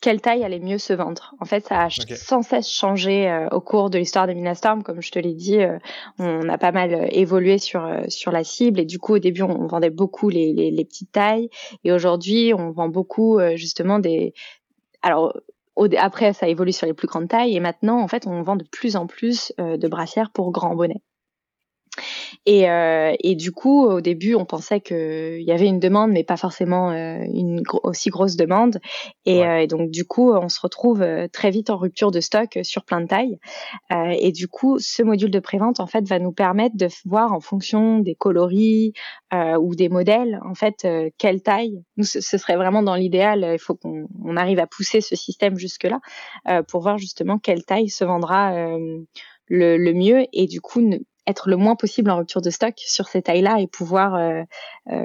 quelle taille allait mieux se vendre. En fait, ça a sans cesse changé euh, au cours de l'histoire de Minastorm. Comme je te l'ai dit, euh, on a pas mal évolué sur sur la cible et du coup, au début, on vendait beaucoup les, les, les petites tailles et aujourd'hui, on vend beaucoup justement des. Alors après, ça évolue sur les plus grandes tailles et maintenant, en fait, on vend de plus en plus de brassières pour grands bonnets. Et, euh, et, du coup, au début, on pensait qu'il y avait une demande, mais pas forcément euh, une aussi grosse demande. Et, euh, et, donc, du coup, on se retrouve très vite en rupture de stock sur plein de tailles. Et du coup, ce module de prévente, en fait, va nous permettre de voir en fonction des coloris ou des modèles, en fait, quelle taille. Nous, ce, serait vraiment dans l'idéal. Il faut qu'on on arrive à pousser ce système jusque-là pour voir justement quelle taille se vendra le, le, mieux et du coup ne, être le moins possible en rupture de stock sur ces tailles-là et pouvoir euh, euh,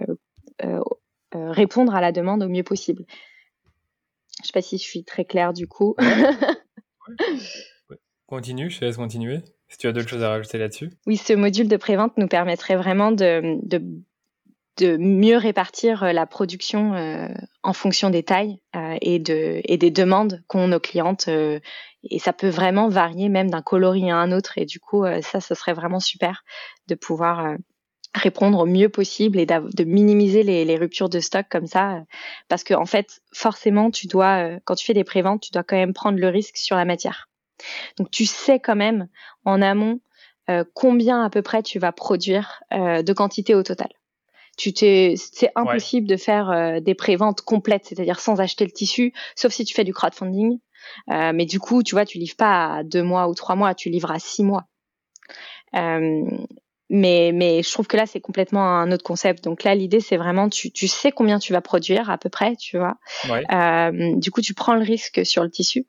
euh, répondre à la demande au mieux possible. Je ne sais pas si je suis très claire du coup. Continue, je te laisse continuer. Si tu as d'autres choses à rajouter là-dessus. Oui, ce module de prévente nous permettrait vraiment de, de, de mieux répartir la production en fonction des tailles et, de, et des demandes qu'ont nos clientes et ça peut vraiment varier même d'un coloris à un autre. Et du coup, euh, ça, ce serait vraiment super de pouvoir euh, répondre au mieux possible et de minimiser les, ruptures de stock comme ça. Euh, parce que en fait, forcément, tu dois, quand tu fais des préventes, tu dois quand même prendre le risque sur la matière. Donc tu sais quand même en amont combien à peu près tu vas produire de quantité au total. Tu t'es, c'est impossible de faire des préventes complètes, c'est-à-dire sans acheter le tissu, sauf si tu fais du crowdfunding. Euh, mais du coup, tu vois, tu livres pas à deux mois ou trois mois, tu livres à six mois. Euh, mais, mais je trouve que là, c'est complètement un autre concept. Donc là, l'idée, c'est vraiment, tu, tu sais combien tu vas produire à peu près, tu vois. Euh, du coup, tu prends le risque sur le tissu.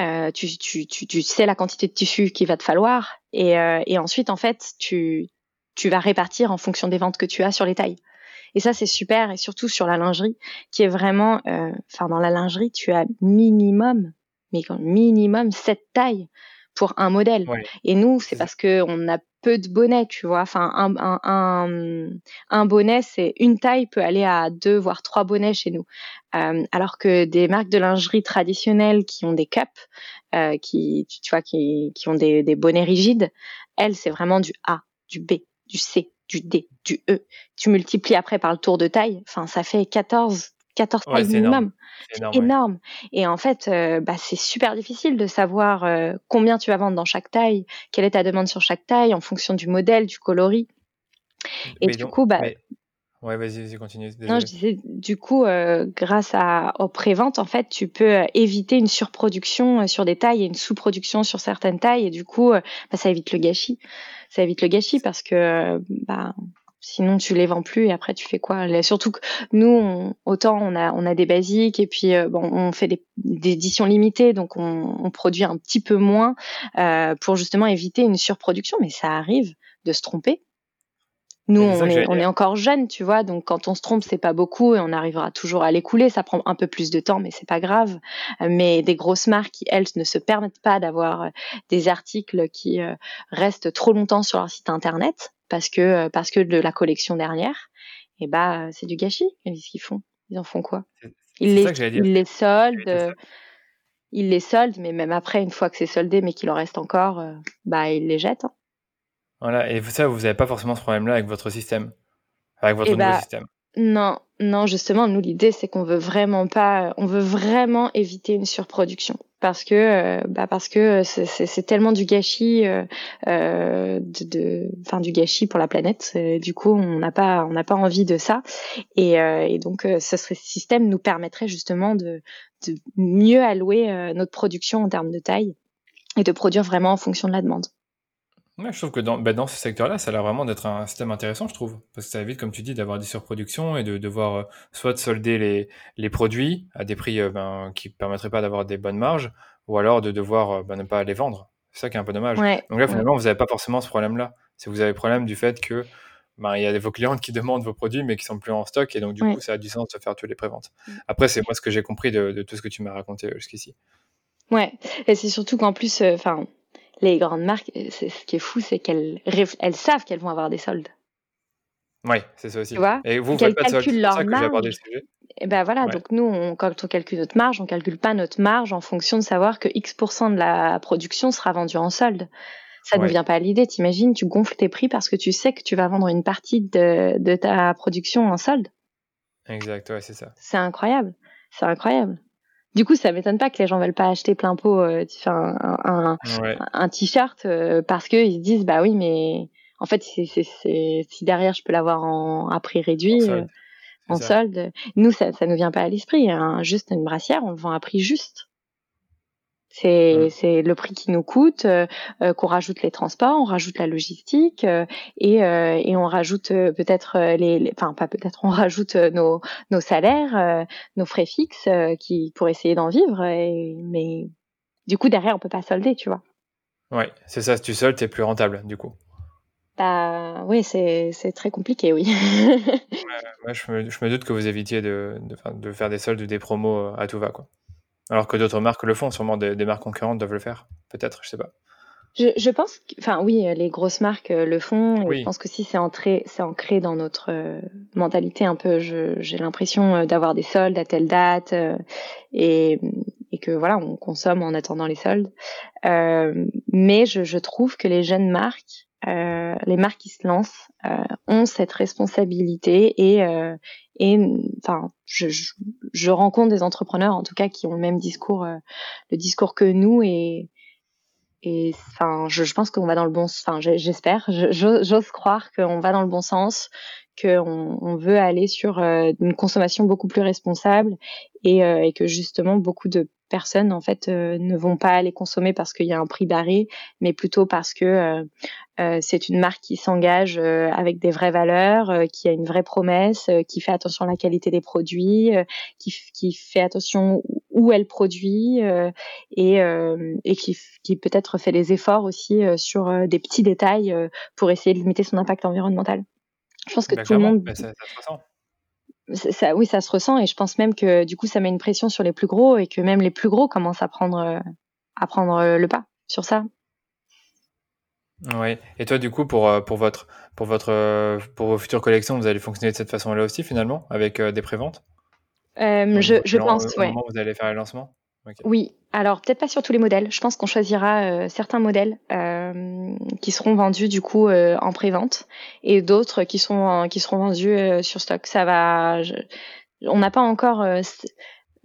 Euh, tu, tu, tu, tu, sais la quantité de tissu qu'il va te falloir. Et, euh, et ensuite, en fait, tu, tu vas répartir en fonction des ventes que tu as sur les tailles. Et ça, c'est super, et surtout sur la lingerie, qui est vraiment, euh, enfin, dans la lingerie, tu as minimum, mais minimum cette taille pour un modèle. Et nous, c'est parce que on a peu de bonnets, tu vois. Enfin, un, un, un, un bonnet, c'est une taille peut aller à deux voire trois bonnets chez nous. Euh, alors que des marques de lingerie traditionnelles qui ont des cups, euh, qui, tu vois, qui, qui ont des, des bonnets rigides, elles, c'est vraiment du A, du B, du C, du D, du E. Tu multiplies après par le tour de taille, enfin ça fait 14 14 tailles minimum. C'est énorme. Et en fait, euh, bah, c'est super difficile de savoir euh, combien tu vas vendre dans chaque taille, quelle est ta demande sur chaque taille en fonction du modèle, du coloris. Et du coup, bah, Ouais, vas-y, vas-y, continue. Non, je disais, du coup, euh, grâce à, aux préventes, en fait, tu peux éviter une surproduction sur des tailles et une sous-production sur certaines tailles, et du coup, bah, ça évite le gâchis. Ça évite le gâchis parce que bah sinon tu les vends plus et après tu fais quoi? Surtout que nous autant on a on a des basiques et puis euh, bon on fait des, éditions limitées donc on, on, produit un petit peu moins euh, pour justement éviter une surproduction. Mais ça arrive de se tromper Nous, on est, on est, encore jeune, tu vois, donc quand on se trompe, c'est pas beaucoup et on arrivera toujours à l'écouler. Ça prend un peu plus de temps, mais c'est pas grave. Mais des grosses marques qui, elles, ne se permettent pas d'avoir euh, des articles qui euh, restent trop longtemps sur leur site internet parce que euh, parce que de la collection dernière, et eh bah c'est du gâchis. Qu'est-ce qu'ils font Ils en font quoi? Ils les, ils les soldent. Ils les soldent, mais même après, une fois que c'est soldé, mais qu'il en reste encore, bah ils les jettent. Hein. Voilà, et ça, vous n'avez pas forcément ce problème-là avec votre système, avec votre eh nouveau bah, système. Non, non, justement, nous l'idée c'est qu'on veut vraiment pas, on veut vraiment éviter une surproduction parce que, euh, bah parce que c'est tellement du gâchis, euh, euh, de, enfin du gâchis pour la planète. du coup, on n'a pas, on n'a pas envie de ça, et, et donc ce système nous permettrait justement de, de mieux allouer notre production en termes de taille et de produire vraiment en fonction de la demande je trouve que dans, bah, dans ce secteur-là, ça a l'air vraiment d'être un système intéressant, je trouve. Parce que ça évite, comme tu dis, d'avoir des surproductions et de devoir euh, soit de solder les, les produits à des prix euh, ben, qui permettraient pas d'avoir des bonnes marges, ou alors de devoir euh, ben, ne pas les vendre. C'est ça qui est un peu dommage. Donc là, finalement, vous n'avez pas forcément ce problème-là. Si vous avez le problème du fait que ben, il y a vos clientes qui demandent vos produits mais qui sont plus en stock et donc du coup ça a du sens de faire tous les préventes. Mm. Après c'est moi ce que j'ai compris de, de, tout ce que tu m'as raconté jusqu'ici. Ouais, et c'est surtout qu'en plus, enfin, les grandes marques, euh, ce qui est fou, c'est qu'elles elles savent qu'elles vont avoir des soldes. Oui, c'est ça aussi. Tu vois? Et vous, vous faites pas de soldes, leur marge. Et ben voilà, donc nous, on, quand on calcule notre marge, on calcule pas notre marge en fonction de savoir que X% de la production sera vendue en solde. Ça ne vient pas à l'idée. T'imagines, tu gonfles tes prix parce que tu sais que tu vas vendre une partie de, de ta production en solde. Exact, ouais, c'est ça. C'est incroyable. C'est incroyable. Du coup, ça m'étonne pas que les gens veulent pas acheter plein pot euh, un, un, t-shirt euh, parce qu'ils se disent bah oui, mais en fait, c'est, si derrière je peux l'avoir en à prix réduit, en euh, solde, nous ça, ça nous vient pas à l'esprit. Hein. Juste une brassière, on le vend à prix juste. C'est mmh. c'est le prix qui nous coûte, euh, euh, qu'on rajoute les transports, on rajoute la logistique euh, et, et on rajoute peut-être les, enfin pas peut-être, on rajoute nos nos salaires, nos frais fixes qui pour essayer d'en vivre. Et, mais du coup derrière on peut pas solder, tu vois. Ouais, c'est ça. Si tu soldes, t'es plus rentable du coup. Bah oui, c'est très compliqué, oui. ouais, je, me, je, me, doute que vous évitiez de, de, de faire des soldes ou des promos à tout va quoi. Alors que d'autres marques le font, sûrement des, marques concurrentes doivent le faire, peut-être, je sais pas. Je, pense, enfin oui, les grosses marques euh, le font. Et Je pense que si c'est ancré, c'est ancré dans notre euh, mentalité un peu. J'ai l'impression euh, d'avoir des soldes à telle date et, et, que voilà, on consomme en attendant les soldes. mais je, je, trouve que les jeunes marques, les marques qui se lancent, ont cette responsabilité et, et enfin, je, je, rencontre des entrepreneurs, en tout cas, qui ont le même discours, euh, le discours que nous, et et enfin, je, je pense qu'on va dans le bon, enfin, j'espère, j'ose croire qu'on va dans le bon sens, qu'on on veut aller sur euh, une consommation beaucoup plus responsable et, euh, et que justement beaucoup de personnes en fait euh, ne vont pas aller consommer parce qu'il y a un prix barré, mais plutôt parce que euh, euh, c'est une marque qui s'engage avec des vraies valeurs, qui a une vraie promesse, qui fait attention à la qualité des produits, qui, qui fait attention où elle produit et, et qui, qui peut-être fait des efforts aussi sur des petits détails pour essayer de limiter son impact environnemental. Je pense que bah, tout le monde. Bah, ça, ça ça, oui, ça se ressent et je pense même que du coup, ça met une pression sur les plus gros et que même les plus gros commencent à prendre, euh, à prendre euh, le pas sur ça. Oui. Et toi, du coup, pour, euh, pour, votre, pour, votre, pour vos futures collections, vous allez fonctionner de cette façon-là aussi, finalement, avec des préventes? Je, je pense, où vous allez faire les oui, alors peut-être pas sur tous les modèles. Je pense qu'on choisira euh, certains modèles euh, qui seront vendus du coup euh, en pré-vente et d'autres qui sont qui seront vendus sur stock. Ça va. on n'a pas encore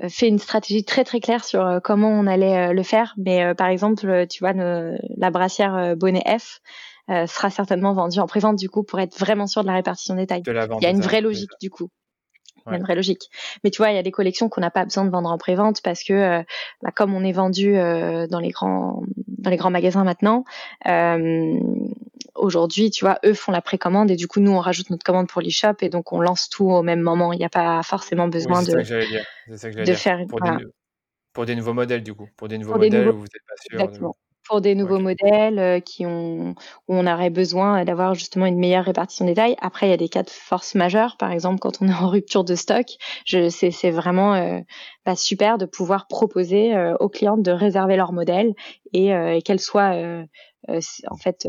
fait une stratégie très très claire sur comment on allait le faire, mais par exemple, tu vois, la brassière bonnet F. sera certainement vendue en pré-vente du coup pour être vraiment sûr de la répartition des tailles. il y a une vraie logique du coup il y a une vraie logique. Mais tu vois, il y a des collections qu'on n'a pas besoin de vendre en pré-vente parce que, euh, bah, comme on est vendu euh, dans les grands dans les grands magasins maintenant, euh, aujourd'hui, tu vois, eux font la précommande et du coup, nous, on rajoute notre commande pour l'e-shop et donc on lance tout au même moment. Il n'y a pas forcément besoin de, de faire pour, des, pour, des, nouveaux modèles, du coup, pour des nouveaux modèles où vous n'êtes pas sûr. Exactement. Pour des nouveaux modèles euh, qui ont, où on aurait besoin d'avoir justement une meilleure répartition des tailles. Après, il y a des cas de force majeure, par exemple quand on est en rupture de stock. Je, c'est, c'est vraiment euh, bah, super de pouvoir proposer euh, aux clientes de réserver leur modèle et, et qu'elles soient en fait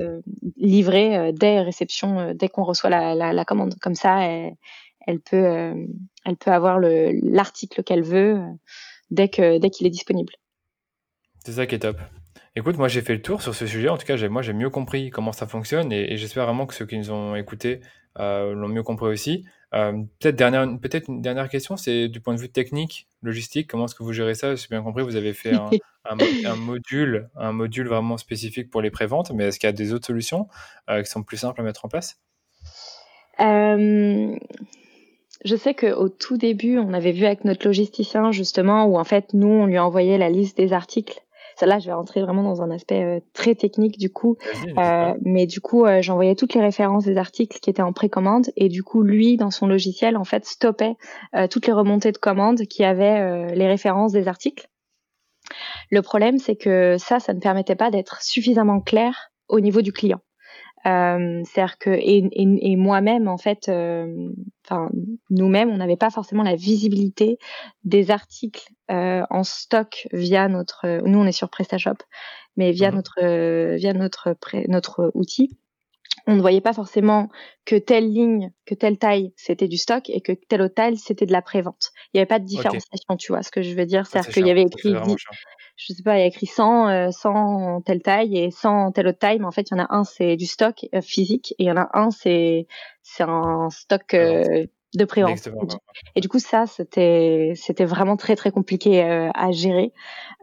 livrées dès réception, dès qu'on reçoit la, la, la, commande. Comme ça, elle, elle peut, elle peut avoir le, l'article qu'elle veut dès que dès qu'il est disponible. C'est ça qui est top. Écoute, moi j'ai fait le tour sur ce sujet. En tout cas, moi j'ai mieux compris comment ça fonctionne et, j'espère vraiment que ceux qui nous ont écoutés euh, l'ont mieux compris aussi. Euh, peut-être dernière, peut-être une dernière question, c'est du point de vue technique, logistique, comment est-ce que vous gérez ça? J'ai bien compris, vous avez fait un, un, module, un module vraiment spécifique pour les préventes, mais est-ce qu'il y a des autres solutions euh, qui sont plus simples à mettre en place? Je sais qu'au tout début, on avait vu avec notre logisticien justement où en fait nous on lui envoyait la liste des articles celle-là, je vais rentrer vraiment dans un aspect euh, très technique du coup. Euh, mais du coup, euh, j'envoyais toutes les références des articles qui étaient en précommande et du coup, lui, dans son logiciel, en fait, stoppait toutes les remontées de commandes qui avaient les références des articles. Le problème, c'est que ça, ça ne permettait pas d'être suffisamment clair au niveau du client. Euh, C'est-à-dire que et, et, et moi-même en fait, euh, enfin nous-mêmes, on n'avait pas forcément la visibilité des articles euh, en stock via notre. Nous, on est sur PrestaShop, mais via mmh. notre via notre notre outil on ne voyait pas forcément que telle ligne, que telle taille, c'était du stock et que telle autre taille, c'était de la prévente. Il n'y avait pas de différenciation, tu vois ce que je veux dire. Ah, C'est-à-dire qu'il y avait écrit, je sais pas, il y a écrit 100, 100 euh, telle taille et 100 telle autre taille, mais en fait, il y en a un, c'est du stock euh, physique et il y en a un, c'est c'est un stock euh, de prévente. Et du coup, ça, c'était c'était vraiment très très compliqué à gérer.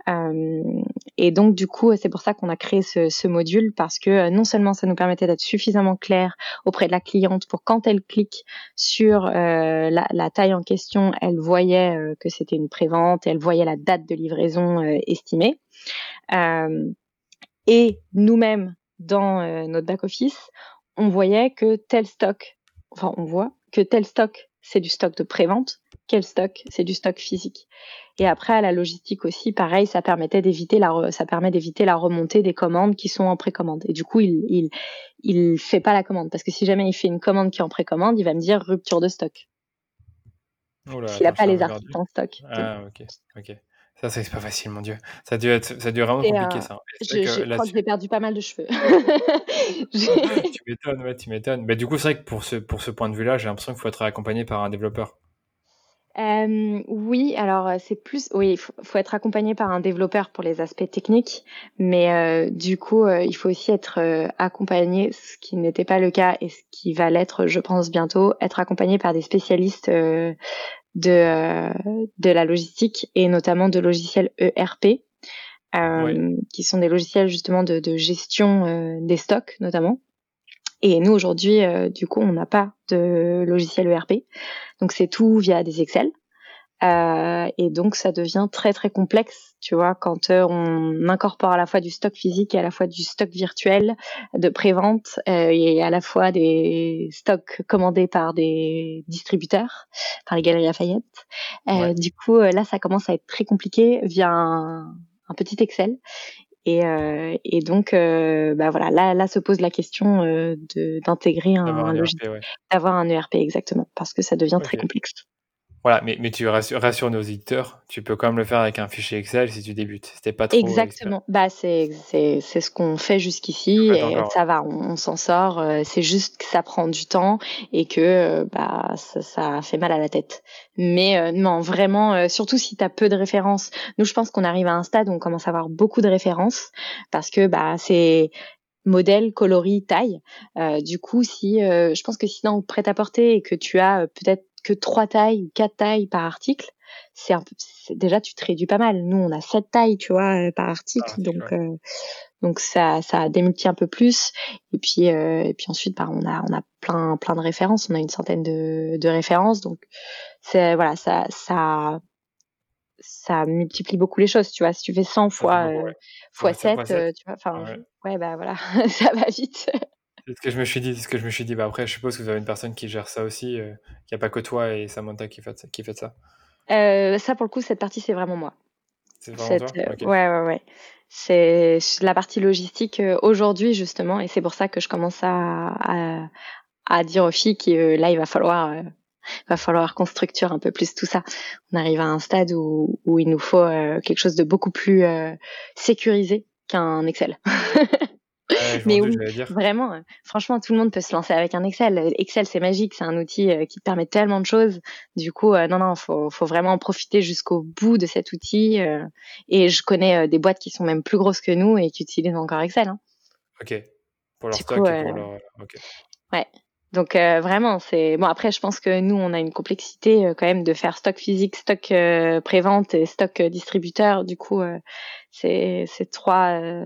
Euh, et donc du coup, c'est pour ça qu'on a créé ce, ce, module parce que euh, non seulement ça nous permettait d'être suffisamment clair auprès de la cliente pour quand elle clique sur euh, la, la, taille en question, elle voyait euh, que c'était une prévente elle voyait la date de livraison estimée. et nous-mêmes dans notre back office, on voyait que tel stock, enfin on voit que tel stock c'est du stock de prévente, quel stock c'est du stock physique. Et après, à la logistique aussi, pareil, ça permettait d'éviter la, ça permet d'éviter la remontée des commandes qui sont en précommande. Et du coup, il, il, il fait pas la commande parce que si jamais il fait une commande qui est en précommande, il va me dire rupture de stock. S'il n'a pas les articles en stock. Ah, ok, ok. Ça, c'est pas facile, mon Dieu. Ça a dû, être, ça a dû vraiment compliqué, ça. Je, je crois que j'ai perdu pas mal de cheveux. tu m'étonnes, ouais, tu m'étonnes. Mais du coup, c'est vrai que pour ce, pour ce point de vue-là, j'ai l'impression qu'il faut être accompagné par un développeur. Euh, oui, alors euh, c'est plus, oui, il faut, être accompagné par un développeur pour les aspects techniques, mais euh, du coup, euh, il faut aussi être euh, accompagné, ce qui n'était pas le cas et ce qui va l'être, je pense bientôt, être accompagné par des spécialistes de de la logistique et notamment de logiciels ERP, qui sont des logiciels justement de, de gestion des stocks notamment. Et nous aujourd'hui, du coup, on n'a pas de logiciel ERP. Donc c'est tout via des Excel. Euh, et donc ça devient très très complexe, tu vois, quand euh, on incorpore à la fois du stock physique et à la fois du stock virtuel de prévente euh, et à la fois des stocks commandés par des distributeurs, par les galeries Lafayette. Euh, Du coup, euh, là, ça commence à être très compliqué via un, un petit Excel. Et, euh, et donc, bah voilà, là, là se pose la question d'intégrer un, un, logiciel, d'avoir un ERP exactement, parce que ça devient très complexe. Voilà, mais, mais tu rassures, rassures, nos auditeurs, tu peux quand même le faire avec un fichier Excel si tu débutes. C'était pas trop. Exactement. Bah c'est c'est c'est ce qu'on fait jusqu'ici et ça va, on, s'en sort. Euh, c'est juste que ça prend du temps et que euh, bah ça, ça fait mal à la tête. Mais euh, non, vraiment, surtout si tu as peu de références. Nous, je pense qu'on arrive à un stade où on commence à avoir beaucoup de références parce que bah c'est modèle, coloris, taille. Euh, du coup, si je pense que si dans prêt à porter et que tu as peut-être que trois tailles ou quatre tailles par article, c'est déjà tu te réduis pas mal. Nous, on a sept tailles, tu vois, euh, par article, donc euh, donc ça ça démultiplie un peu plus. Et puis euh, et puis ensuite, bah, on a on a plein plein de références. On a une centaine de, de références, donc c'est voilà ça ça ça multiplie beaucoup les choses, tu vois. Si tu fais 100 fois fois 7, tu vois, enfin ouais. bah voilà, ça va vite. C'est ce que je me suis dit. ce que je me suis dit. Bah après, je suppose que vous avez une personne qui gère ça aussi, euh, qu'il n'y a pas que toi et Samantha qui fait, qui fait ça. Euh, ça, pour le coup, cette partie, c'est vraiment moi. C'est vraiment toi? Ouais, ouais, ouais. C'est la partie logistique aujourd'hui justement, et c'est pour ça que je commence à, à, dire aux filles que là il va falloir va falloir qu'on structure un peu plus tout ça. On arrive à un stade où, où il nous faut quelque chose de beaucoup plus sécurisé qu'un Excel. mais oui, vraiment, euh, franchement, tout le monde peut se lancer avec un Excel. Excel, c'est magique, c'est un outil euh, qui te permet tellement de choses. Du coup, euh, non, non, faut, faut vraiment en profiter jusqu'au bout de cet outil. et je connais des boîtes qui sont même plus grosses que nous et qui utilisent encore Excel. Hein. Ok. Pour leur stock et pour leur. Ouais. Donc vraiment, c'est bon. Après, je pense que nous, on a une complexité quand même de faire stock physique, stock prévente et stock distributeur. Du coup, c'est c'est trois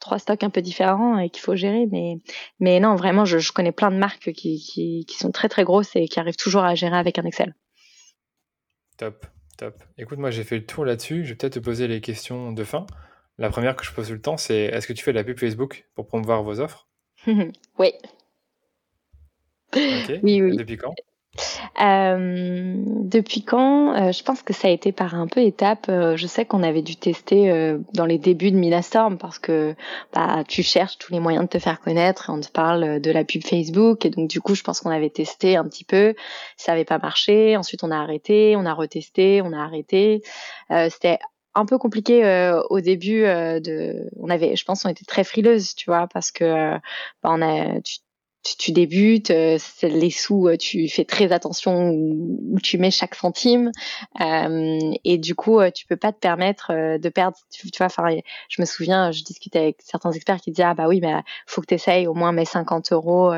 trois stocks un peu différents et qu'il faut gérer. Mais, mais non, vraiment, je, je connais plein de marques qui, qui, qui, sont très très grosses et qui arrivent toujours à gérer avec un Excel. Top, top. Écoute, moi j'ai fait le tour là-dessus. Je vais peut-être te poser les questions de fin. La première que je pose tout le temps, c'est est-ce que tu fais de la pub Facebook pour promouvoir vos offres? Oui. Ok. Oui, oui. Depuis quand? Euh, depuis quand euh, Je pense que ça a été par un peu étape. Euh, je sais qu'on avait dû tester euh, dans les débuts de Minastorm parce que bah, tu cherches tous les moyens de te faire connaître et on te parle de la pub Facebook et donc du coup je pense qu'on avait testé un petit peu. Ça avait pas marché. Ensuite on a arrêté, on a retesté, on a arrêté. C'était un peu compliqué euh, au début de on avait je pense on était très frileuse tu vois parce que bah, on a tu, tu, débutes, euh, les sous, euh, tu fais très attention où, tu mets chaque centime, euh, et du coup, tu peux pas te permettre de perdre. Tu, vois, enfin, je me souviens, je discutais avec certains experts qui disaient ah bah oui, mais faut que tu essayes au moins mes 50 euros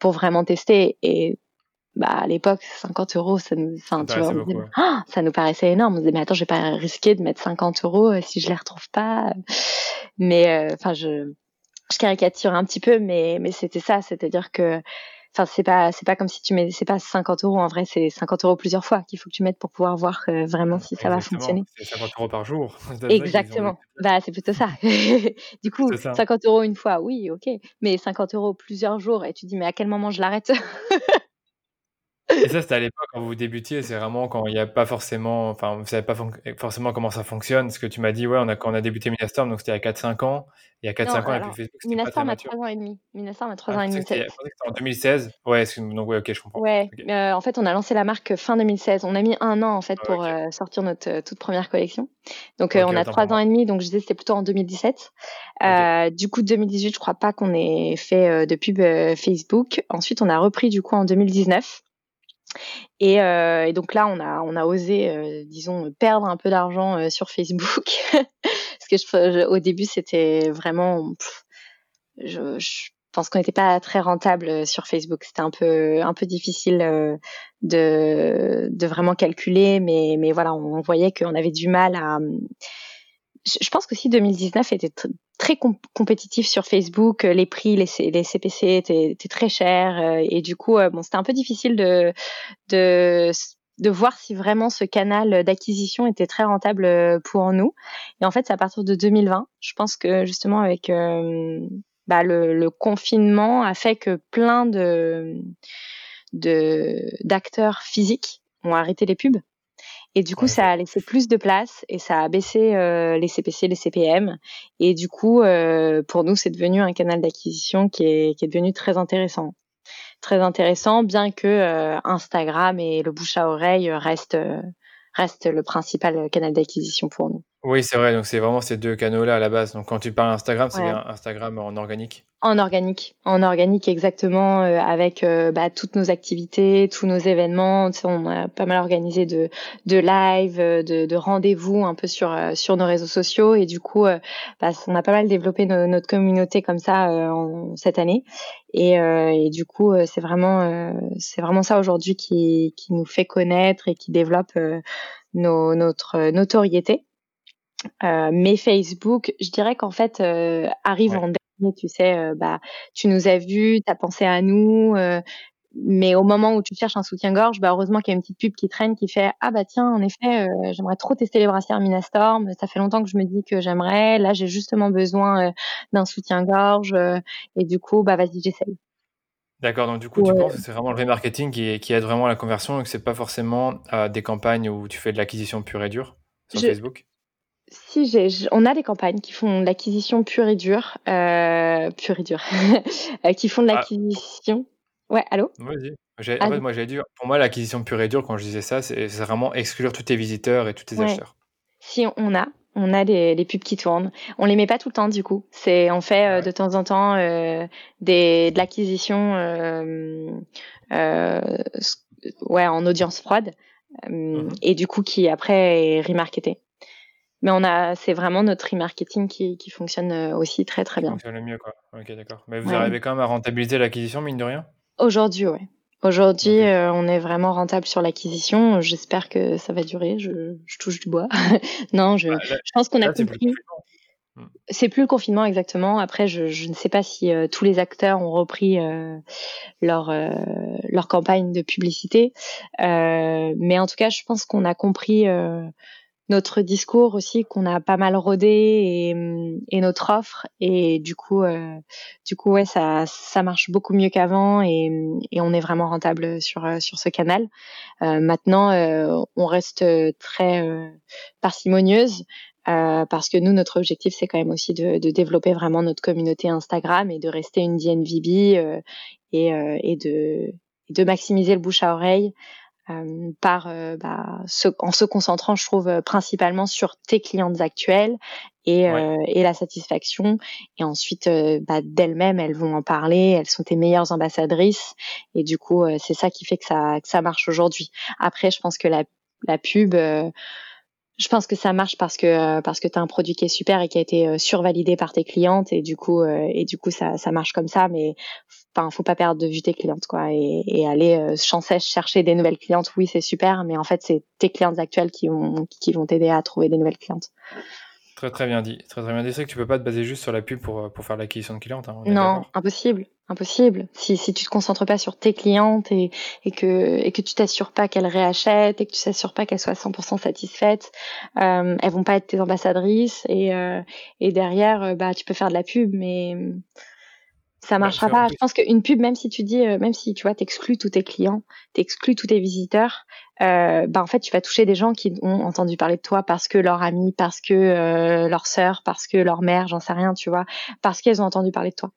pour vraiment tester. Et bah à l'époque 50 euros ça nous enfin tu vois ah, ça nous paraissait énorme on se disait mais attends je vais pas risquer de mettre 50 euros si je les retrouve pas mais enfin je je caricature un petit peu, mais, mais c'était ça, c'est-à-dire que, enfin, c'est pas, c'est pas comme si tu mets, c'est pas 50 euros, en vrai, c'est 50 euros plusieurs fois qu'il faut que tu mettes pour pouvoir voir euh, vraiment si ça va fonctionner. C'est 50 euros par jour. Exactement. Bah, c'est plutôt ça. du coup, 50 euros une fois, oui, ok, mais 50 euros plusieurs jours, et tu dis, mais à quel moment je l'arrête? Et ça, c'était à l'époque quand vous débutiez, c'est vraiment quand il n'y a pas forcément, enfin, vous savez pas forcément comment ça fonctionne. Ce que tu m'as dit, ouais, on a, quand on a débuté Minastorm, donc c'était il y a 4-5 ans. Il y a 4-5 ans, et puis Facebook, très a 3 ans et demi. Minastorm a 3 ah, ans et demi. C'était en 2016. Ouais, donc ouais, ok, je comprends. Ouais, euh, en fait, on a lancé la marque fin 2016. On a mis un an, en fait, pour euh, sortir notre euh, toute première collection. Donc, on a 3 ans et demi, donc je disais c'était plutôt en 2017. du coup, 2018, je crois pas qu'on ait fait de pub Facebook. Ensuite, on a repris, du coup, en 2019. Et, euh, et, donc là, on a, osé, euh, disons, perdre un peu d'argent euh, sur Facebook. Parce que je, au début, c'était vraiment. je, je, pense qu'on n'était pas très rentable sur Facebook. C'était un peu, un peu difficile de, vraiment calculer, mais voilà, on voyait qu'on avait du mal à je pense que si 2019 était très compétitif sur Facebook, euh, les prix, les, CPC étaient, étaient, très chers euh, et du coup, euh, bon, c'était un peu difficile de, de de voir si vraiment ce canal d'acquisition était très rentable pour nous. Et en fait, c'est à partir de 2020. Je pense que justement avec bah, le, le, confinement a fait que plein de d'acteurs physiques ont arrêté les pubs. Et du coup, ça a laissé plus de place et ça a baissé euh, les CPC, les CPM. Et du coup, euh, pour nous, c'est devenu un canal d'acquisition qui est, qui est devenu très intéressant. Très intéressant, bien que euh, Instagram et le bouche à oreille restent, restent le principal canal d'acquisition pour nous. Oui, c'est vrai. Donc, c'est vraiment ces deux canaux-là à la base. Donc, quand tu parles Instagram, c'est bien Instagram en organique. En organique, en organique exactement, euh, avec euh, bah, toutes nos activités, tous nos événements. on a pas mal organisé de, de live, euh, de, de rendez-vous un peu sur sur nos réseaux sociaux et du coup, bah, on a pas mal développé notre communauté comme ça en, cette année. Et, et du coup, c'est vraiment c'est vraiment ça aujourd'hui qui qui nous fait connaître et qui développe nos, notre notoriété. Mais Facebook, je dirais qu'en fait, arrive en tu sais, euh, bah, tu nous as vus, tu as pensé à nous, euh, mais au moment où tu cherches un soutien-gorge, bah, heureusement qu'il y a une petite pub qui traîne qui fait Ah bah tiens, en effet, euh, j'aimerais trop tester les brassières Minastorm, ça fait longtemps que je me dis que j'aimerais, là j'ai justement besoin d'un soutien-gorge, et du coup, bah vas-y, j'essaye. D'accord, donc du coup, tu penses que c'est vraiment le remarketing qui, qui, aide vraiment à la conversion et que c'est pas forcément des campagnes où tu fais de l'acquisition pure et dure sur Facebook? Si j'ai, on a des campagnes qui font de l'acquisition pure et dure, euh, pure et dure, euh, qui font de ah. l'acquisition. Ouais, allô? Vas-y. En fait, moi, j'ai dit, pour moi, l'acquisition pure et dure, quand je disais ça, c'est vraiment exclure tous tes visiteurs et tous tes acheteurs. Si on a, on a des, pubs qui tournent. On les met pas tout le temps du coup. C'est on fait euh, de temps en temps euh, des, de l'acquisition, euh, ouais, en audience froide, mmh et du coup qui après est remarketé. Mais on a, c'est vraiment notre remarketing qui, qui fonctionne aussi très très bien. Fonctionne le mieux quoi. Ok d'accord. Mais vous arrivez quand même à rentabiliser l'acquisition mine de rien? Aujourd'hui, ouais. Aujourd'hui, euh, on est vraiment rentable sur l'acquisition. J'espère que ça va durer. Je, je touche du bois. non, je, bah, je, pense qu'on a compris. Hmm. C'est plus le confinement exactement. Après, je, je ne sais pas si euh, tous les acteurs ont repris euh, leur leur campagne de publicité, mais en tout cas, je pense qu'on a compris notre discours aussi qu'on a pas mal rodé et, et notre offre. Et du coup euh, du coup ouais ça ça marche beaucoup mieux qu'avant et, et, on est vraiment rentable sur sur ce canal. Euh, maintenant euh, on reste très parcimonieuse parce que nous notre objectif c'est quand même aussi de, de, développer vraiment notre communauté Instagram et de rester une DNVB et, et de de maximiser le bouche à oreille euh, par euh, bah, en se concentrant, je trouve, euh, principalement sur tes clientes actuelles et, et la satisfaction. Et ensuite, bah, d'elles-mêmes, elles vont en parler, elles sont tes meilleures ambassadrices. Et du coup, c'est ça qui fait que ça, que ça marche aujourd'hui. Après, je pense que la, la pub je pense que ça marche parce que euh, parce que tu as un produit qui est super et qui a été euh, survalidé par tes clientes et du coup euh, et du coup ça ça marche comme ça mais enfin faut pas perdre de vue tes clientes quoi et, et aller sans cesse chercher des nouvelles clientes oui c'est super mais en fait c'est tes clientes actuelles qui vont qui vont t'aider à trouver des nouvelles clientes. Très très bien dit. Très très bien dit. C'est que tu peux pas te baser juste sur la pub pour, pour faire l'acquisition de clientes. Hein, non, impossible. Impossible. Si, si tu te concentres pas sur tes clientes et, et que, et que tu t'assures pas qu'elles réachètent et que tu t'assures pas qu'elles soient 100% satisfaites, euh, elles vont pas être tes ambassadrices et, euh, et derrière, euh, bah, tu peux faire de la pub, mais ça marchera pas. Je pense qu'une pub, même si tu dis, euh, même si tu vois, t'exclus tous tes clients, t'exclus tous tes visiteurs, euh, bah en fait, tu vas toucher des gens qui ont entendu parler de toi parce que leur ami, parce que euh, leur sœur, parce que leur mère, j'en sais rien, tu vois, parce qu'elles ont entendu parler de toi.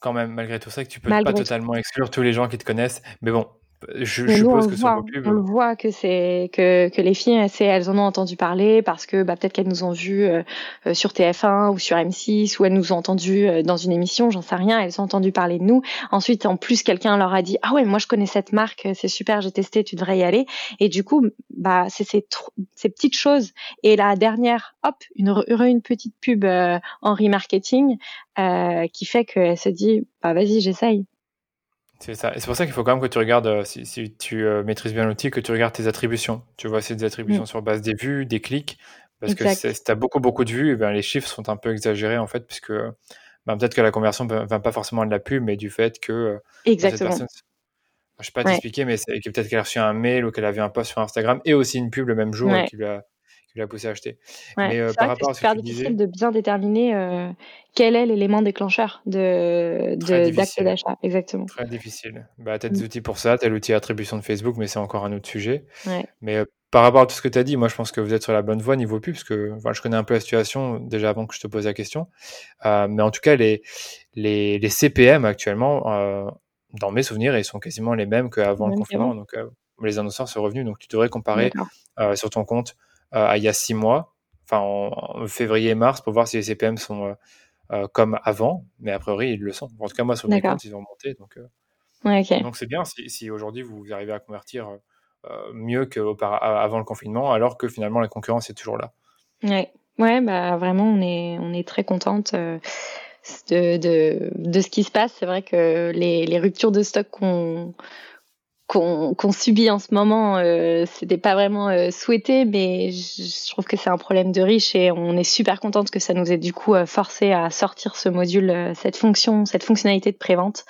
Quand même, malgré tout ça, que tu peux pas totalement exclure tous les gens qui te connaissent, mais bon, je, suppose que sur On le voit que c'est que, que les filles, elles, en ont entendu parler parce que bah, peut-être qu'elles nous ont vues euh, euh, sur TF1 ou sur M6 ou elles nous ont entendu euh, dans une émission, j'en sais rien. Elles ont entendu parler de nous. Ensuite, en plus, quelqu'un leur a dit ah ouais, moi je connais cette marque, c'est super, j'ai testé, tu devrais y aller. Et du coup, bah c'est ces, ces petites choses. Et la dernière, hop, une, une petite pub en remarketing qui fait qu'elle se dit bah vas-y, j'essaye. C'est ça. Et c'est pour ça qu'il faut quand même que tu regardes, euh, si, si tu euh, maîtrises bien l'outil, que tu regardes tes attributions. Tu vois, c'est des attributions mm. sur base des vues, des clics. Parce que si tu as beaucoup, beaucoup de vues, et eh bien, les chiffres sont un peu exagérés, en fait, puisque ben, peut-être que la conversion ne vient pas forcément de la pub, mais du fait que euh, Exactement. cette personne, je ne sais pas t'expliquer, mais c'est peut-être qu'elle a reçu un mail ou qu'elle avait un post sur Instagram et aussi une pub le même jour et qui lui a l'a poussé à acheter. Mais euh, par rapport à ce que tu difficile de bien déterminer euh, quel est l'élément déclencheur de d'acte d'achat. Exactement. Très difficile. Bah, tu as des mm. outils pour ça, tu as l'outil attribution de Facebook, mais c'est encore un autre sujet. Mais euh, par rapport à tout ce que tu as dit, moi je pense que vous êtes sur la bonne voie niveau pub, parce que je connais un peu la situation déjà avant que je te pose la question. mais en tout cas, les, les, les CPM actuellement, dans mes souvenirs, ils sont quasiment les mêmes qu'avant le confinement. Donc les annonceurs sont revenus, donc tu devrais comparer sur ton compte euh, il y a six mois, enfin en, février et mars, pour voir si les CPM sont euh, euh, comme avant, mais a priori ils le sont. En tout cas, moi sur mes comptes, ils ont monté, donc donc c'est bien si, si aujourd'hui vous arrivez à convertir mieux qu'avant le confinement, alors que finalement la concurrence est toujours là. Ouais, ouais bah vraiment on est, on est très contente de, de, de, ce qui se passe. C'est vrai que les, les ruptures de stock qu'on qu'on subit en ce moment, euh, c'était pas vraiment euh, souhaité, mais je, trouve que c'est un problème de riche et on est super contente que ça nous ait du coup euh, forcé à sortir ce module, euh, cette fonction, cette fonctionnalité de prévente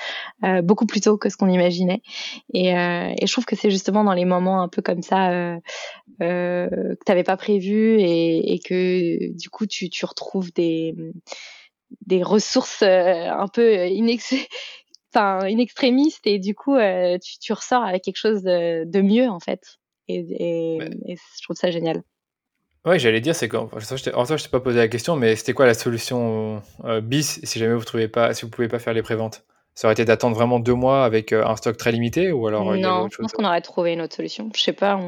beaucoup plus tôt que ce qu'on imaginait. Et, et, je trouve que c'est justement dans les moments un peu comme ça que t'avais pas prévu et, et, que du coup tu, tu retrouves des des ressources un peu inex enfin une extrémiste et du coup euh, tu, tu, ressors avec quelque chose de, de mieux en fait. Et, et, je trouve ça génial. Ouais, j'allais dire, c'est quand. En soi, je t'ai pas posé la question, mais c'était quoi la solution euh, bis si jamais vous trouvez pas, si vous pouvez pas faire les préventes? Ça aurait été d'attendre vraiment deux mois avec euh, un stock très limité ou alors Non, je pense qu'on aurait trouvé une autre solution. Je sais pas.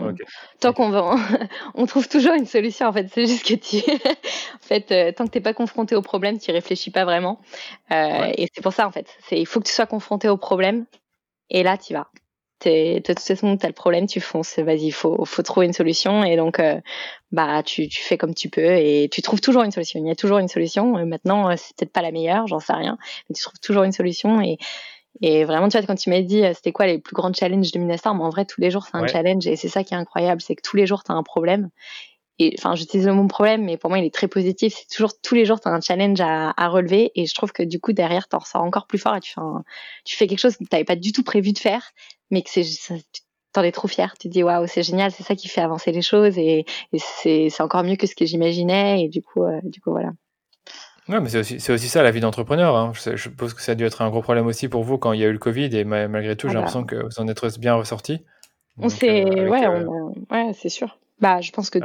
Tant qu'on va, on trouve toujours une solution. En fait, c'est juste que tu, en fait, euh, tant que t'es pas confronté au problème, tu réfléchis pas vraiment. Et c'est pour ça, en fait, c'est il faut que tu sois confronté au problème. Et là, tu vas de toute façon, tu as le problème, tu fonces. Vas-y, faut, faut trouver une solution. Et donc, euh, bah, tu, tu fais comme tu peux et tu trouves toujours une solution. Il y a toujours une solution. Euh, maintenant, euh, c'est peut-être pas la meilleure, j'en sais rien, mais tu trouves toujours une solution. Et, et vraiment, tu vois, quand tu m'as dit c'était quoi les plus grands challenges de Minastorm, en vrai, tous les jours, c'est un challenge. Et c'est ça qui est incroyable, c'est que tous les jours, tu as un problème. Et enfin, j'utilise le mot problème, mais pour moi, il est très positif. C'est toujours tous les jours, tu as un challenge à, à, relever. Et je trouve que du coup, derrière, tu en ressors encore plus fort et tu fais, tu fais quelque chose que tu n'avais pas du tout prévu de faire, mais que c'est t'en es trop fier. Tu te dis waouh, c'est génial, c'est ça qui fait avancer les choses et, et c'est encore mieux que ce que j'imaginais et du coup, euh, du coup voilà. Ouais, mais c'est aussi, aussi, ça la vie d'entrepreneur. Hein. Je, je, suppose que ça a dû être un gros problème aussi pour vous quand il y a eu le Covid et malgré tout, j'ai l'impression que vous en êtes bien ressorti. On s'est, euh, ouais, euh, ouais, c'est sûr. Bah, je pense que,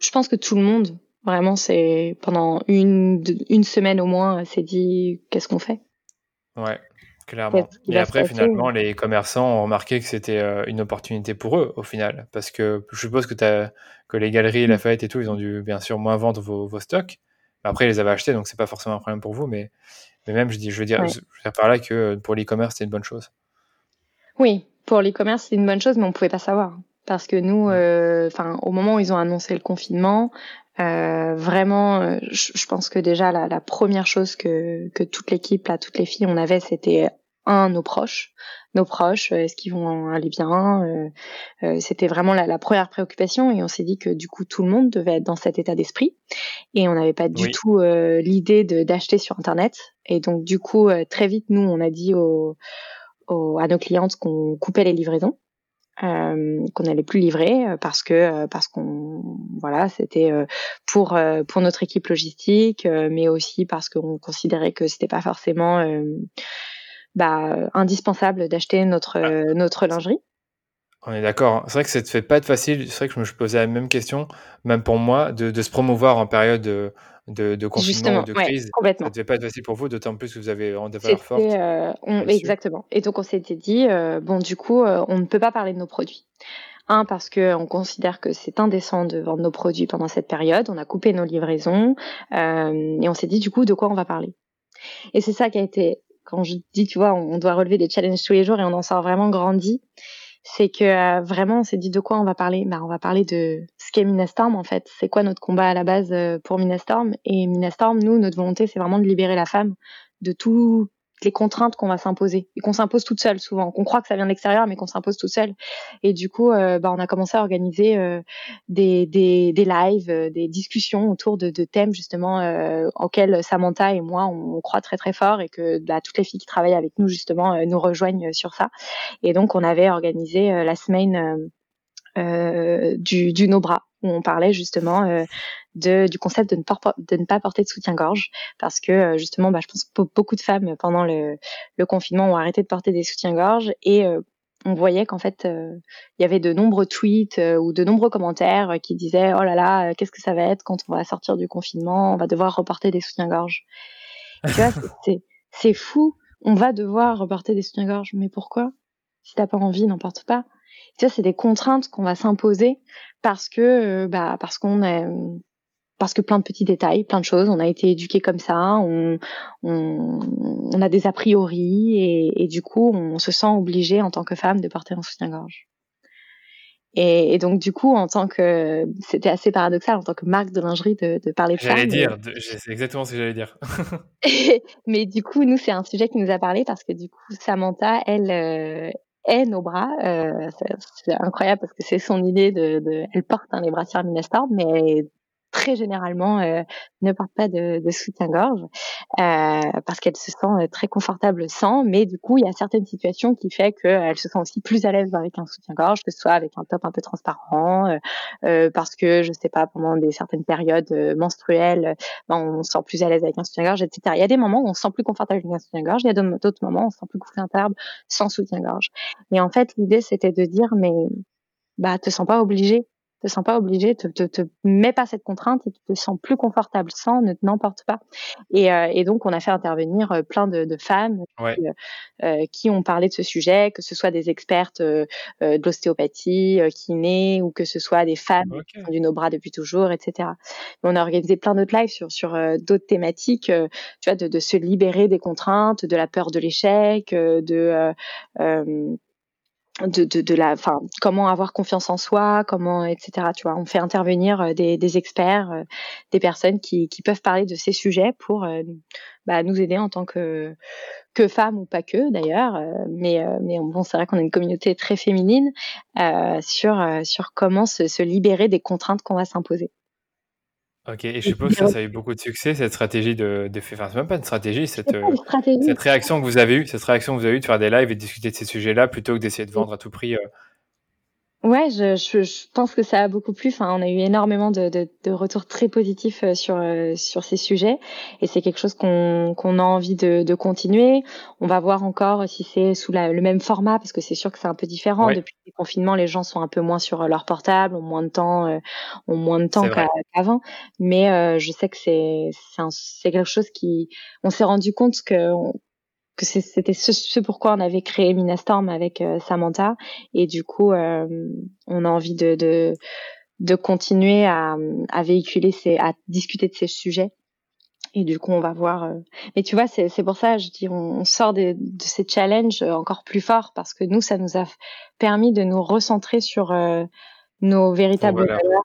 je pense que tout le monde, vraiment, c'est pendant une, une semaine au moins, s'est dit qu'est-ce qu'on fait? Ouais. Clairement. Et après, finalement, les commerçants ont remarqué que c'était euh, une opportunité pour eux, au final. Parce que je suppose que, as, que les galeries, la mm. fête et tout, ils ont dû bien sûr moins vendre vos, vos stocks. Après, ils les avaient achetés, donc c'est pas forcément un problème pour vous. Mais, mais même, je, dis, je, veux dire, je veux dire par là que pour l'e-commerce, c'est une bonne chose. Oui, pour l'e-commerce, c'est une bonne chose, mais on pouvait pas savoir. Parce que nous, euh, enfin, au moment où ils ont annoncé le confinement, euh, vraiment, euh, je, pense que déjà la, la première chose que, que toute l'équipe, là, toutes les filles, on avait, c'était un nos proches, nos proches, euh, est-ce qu'ils vont aller bien euh, euh, C'était vraiment la, première préoccupation. Et on s'est dit que du coup tout le monde devait être dans cet état d'esprit. Et on n'avait pas du tout l'idée d'acheter sur internet. Et donc du coup très vite nous on a dit aux, à nos clientes qu'on coupait les livraisons. Qu'on n'allait plus livrer parce que parce qu'on voilà c'était pour pour notre équipe logistique mais aussi parce qu'on considérait que c'était pas forcément bah, indispensable d'acheter notre, euh, notre lingerie. On est d'accord. C'est vrai que ça ne fait pas être facile. C'est vrai que je me posé la même question, même pour moi, de, de se promouvoir en période de, confinement ou de crise. complètement. Ça ne devait pas être facile pour vous, d'autant plus que vous avez en des valeurs fortes. Euh, exactement. Et donc on s'était dit, euh, bon, du coup, on ne peut pas parler de nos produits. Un, parce qu'on considère que c'est indécent de vendre nos produits pendant cette période. On a coupé nos livraisons et on s'est dit, du coup, de quoi on va parler? Et c'est ça qui a été quand je dis, tu vois, on doit relever des challenges tous les jours et on en sort vraiment grandi, c'est que euh, vraiment, on s'est dit de quoi on va parler? Bah, on va parler de ce qu'est Minastorm en fait. C'est quoi notre combat à la base euh, pour Minastorm Et Minastorm, nous, notre volonté, c'est vraiment de libérer la femme de tout les contraintes qu'on va s'imposer et qu'on s'impose toute seule souvent. Qu'on croit que ça vient de l'extérieur, mais qu'on s'impose toute seule. Et du coup, euh, bah, on a commencé à organiser euh, des, des, des lives, euh, des discussions autour de, de thèmes justement auxquels Samantha et moi on, croit très très fort et que bah, toutes les filles qui travaillent avec nous justement nous rejoignent sur ça. Et donc on avait organisé la semaine du, du No Bras où on parlait justement de, du concept de ne, pas, de ne pas porter de soutien-gorge parce que euh, justement, bah, je pense que beaucoup de femmes pendant le, le confinement ont arrêté de porter des soutiens-gorge et euh, on voyait qu'en fait, euh, il y avait de nombreux tweets ou de nombreux commentaires qui disaient oh là là, qu'est-ce que ça va être quand on va sortir du confinement, on va devoir reporter des soutiens-gorge. tu vois, c'est fou. On va devoir reporter des soutiens-gorge, mais pourquoi? Si t'as pas envie, n'en porte pas. Tu vois, c'est des contraintes qu'on va s'imposer parce que, bah, parce qu'on est, parce que plein de petits détails, plein de choses. On a été éduqués comme ça, on, on, a des a priori et, et, du coup, on se sent obligé en tant que femme de porter un soutien-gorge. Et, et, donc du coup, en tant que, c'était assez paradoxal en tant que marque de lingerie de, de parler de ça. J'allais dire, c'est exactement ce que j'allais dire. mais du coup, nous, c'est un sujet qui nous a parlé parce que du coup, Samantha, elle, euh, nos bras. Euh, c'est incroyable parce que c'est son idée de, de elle porte hein, les brassières Minastorm, mais très généralement euh, ne porte pas de, de soutien-gorge euh, parce qu'elle se sent euh, très confortable sans. Mais du coup, il y a certaines situations qui fait qu'elle se sent aussi plus à l'aise avec un soutien-gorge, que ce soit avec un top un peu transparent, euh, euh parce que je sais pas pendant des certaines périodes menstruelles, ben, on se sent plus à l'aise avec un soutien-gorge, etc. Il y a des moments où on se sent plus confortable avec un soutien-gorge, il y a d'autres moments où on se sent plus confortable sans soutien-gorge. Et en fait, l'idée c'était de dire mais bah te sens pas obligé te sens pas obligé, te, te, te mets pas cette contrainte et tu te sens plus confortable sans, ne n'emporte pas. Et, euh, et, donc, on a fait intervenir euh, plein de, de femmes qui, euh, qui, ont parlé de ce sujet, que ce soit des expertes de l'ostéopathie, kinés, ou que ce soit des femmes qui font du no bras depuis toujours, etc. On a organisé plein d'autres lives sur, sur d'autres thématiques, tu vois, de, de, se libérer des contraintes, de la peur de l'échec, de de, de, de la, enfin, comment avoir confiance en soi, comment, etc. Tu vois, on fait intervenir euh, des, des experts, euh, des personnes qui, qui peuvent parler de ces sujets pour euh, bah, nous aider en tant que que femmes ou pas que d'ailleurs, mais mais bon, c'est vrai qu'on a une communauté très féminine sur sur comment se, se libérer des contraintes qu'on va s'imposer. Ok, et je suppose que ça, ça a eu beaucoup de succès, cette stratégie de, de faire, enfin, c'est même pas une stratégie, cette, euh, cette réaction que vous avez eue, cette réaction que vous avez eue de faire des lives et de discuter de ces sujets-là plutôt que d'essayer de vendre à tout prix euh, Ouais, je, je, je, pense que ça a beaucoup plu. Enfin, on a eu énormément de, de, de retours très positifs euh, sur euh, sur ces sujets, et c'est quelque chose qu'on qu'on a envie de, de, continuer. On va voir encore si c'est sous la, le même format, parce que c'est sûr que c'est un peu différent. Depuis le confinement, les gens sont un peu moins sur leur portable, ont moins de temps, euh, ont moins de temps qu'avant. Mais je sais que c'est c'est quelque chose qui, on s'est rendu compte que que c'était ce, ce, pourquoi on avait créé Minastorm avec euh, Samantha. Et du coup euh, on a envie de, de, de continuer à, à, véhiculer ces, à discuter de ces sujets. Et du coup on va voir euh... mais tu vois c'est pour ça je dis on, sort de, de, ces challenges encore plus forts parce que nous ça nous a permis de nous recentrer sur euh, nos véritables valeurs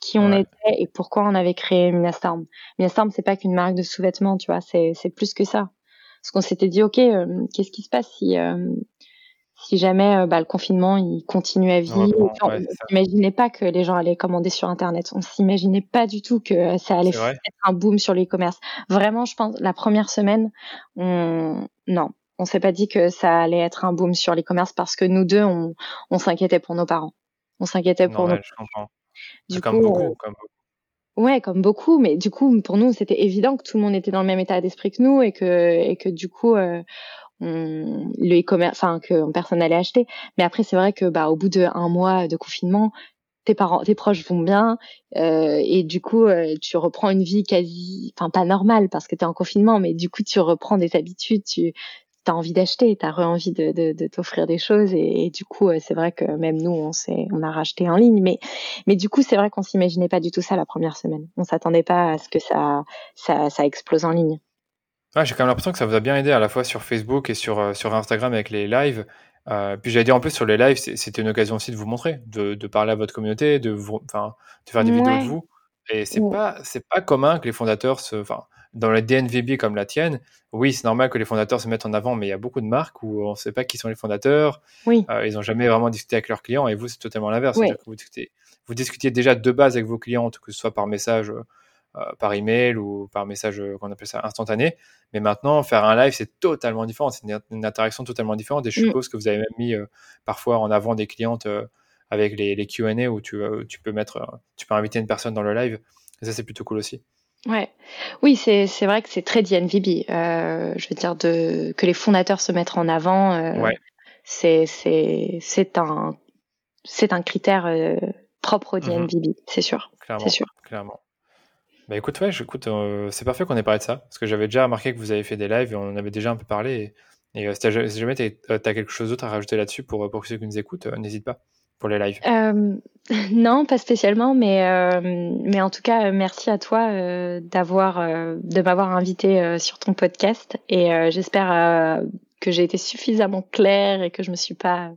qui on était et pourquoi on avait créé Minastorm. Minastorm c'est pas qu'une marque de sous-vêtements tu vois c'est plus que ça parce qu'on s'était dit, ok, euh, qu'est-ce qui se passe si euh, si jamais euh, bah, le confinement il continue à vivre? On n'imaginait pas que les gens allaient commander sur Internet. On s'imaginait pas du tout que ça allait être un boom sur l'e-commerce. Vraiment, je pense la première semaine, on non, on s'est pas dit que ça allait être un boom sur l'e-commerce parce que nous deux, on, on s'inquiétait pour nos parents. On s'inquiétait pour nos. Je comprends. Du comme beaucoup, comme beaucoup. Ouais, comme beaucoup, mais du coup, pour nous, c'était évident que tout le monde était dans le même état d'esprit que nous et que et que du coup, euh, le e-commerce, enfin que personne n'allait acheter. Mais après, c'est vrai que bah au bout d'un mois de confinement, tes parents, tes proches vont bien euh, et du coup, euh, tu reprends une vie quasi, enfin pas normale parce que tu es en confinement, mais du coup, tu reprends des habitudes, tu t'as envie d'acheter, t'as re-envie de, de, de t'offrir des choses et, du coup euh, c'est vrai que même nous on s'est on a racheté en ligne mais mais du coup c'est vrai qu'on s'imaginait pas du tout ça la première semaine. On s'attendait pas à ce que ça ça, ça explose en ligne. Ouais, j'ai quand même l'impression que ça vous a bien aidé à la fois sur Facebook et sur euh, sur Instagram avec les lives. Euh, puis j'allais dire en plus sur les lives, c'était une occasion aussi de vous montrer, de, de parler à votre communauté, de vous, enfin, de faire des vidéos de vous. Et c'est pas c'est pas commun que les fondateurs se, enfin, dans la DNVB comme la tienne, oui, c'est normal que les fondateurs se mettent en avant, mais il y a beaucoup de marques où on ne sait pas qui sont les fondateurs. Oui. Euh, ils n'ont jamais vraiment discuté avec leurs clients et vous, c'est totalement l'inverse. Vous, vous, discutiez déjà de base avec vos clients, que ce soit par message, euh, par email ou par message euh, qu'on appelle ça instantané. Mais maintenant, faire un live, c'est totalement différent. C'est une, interaction totalement différente. Et je mm. suppose que vous avez même mis parfois en avant des clientes avec les, les Q&A où tu, tu peux mettre, tu peux inviter une personne dans le live. Et ça, c'est plutôt cool aussi. Ouais, oui, c'est c'est vrai que c'est très DNVB. Euh, je veux dire de que les fondateurs se mettent en avant. Euh, ouais. C'est c'est c'est un c'est un critère euh, propre au DNVB, mhm. c'est sûr. Clairement. sûr. Clairement. Bah écoute, ouais, écoute, c'est parfait qu'on ait parlé de ça parce que j'avais déjà remarqué que vous avez fait des lives et on en avait déjà un peu parlé. Et, et si jamais tu as, quelque chose d'autre à rajouter là-dessus pour pour ceux qui nous écoutent, n'hésite pas pour les lives euh, Non, pas spécialement, mais euh, mais en tout cas, merci à toi euh, d'avoir de m'avoir invité sur ton podcast. Et j'espère que j'ai été suffisamment claire et que je me suis pas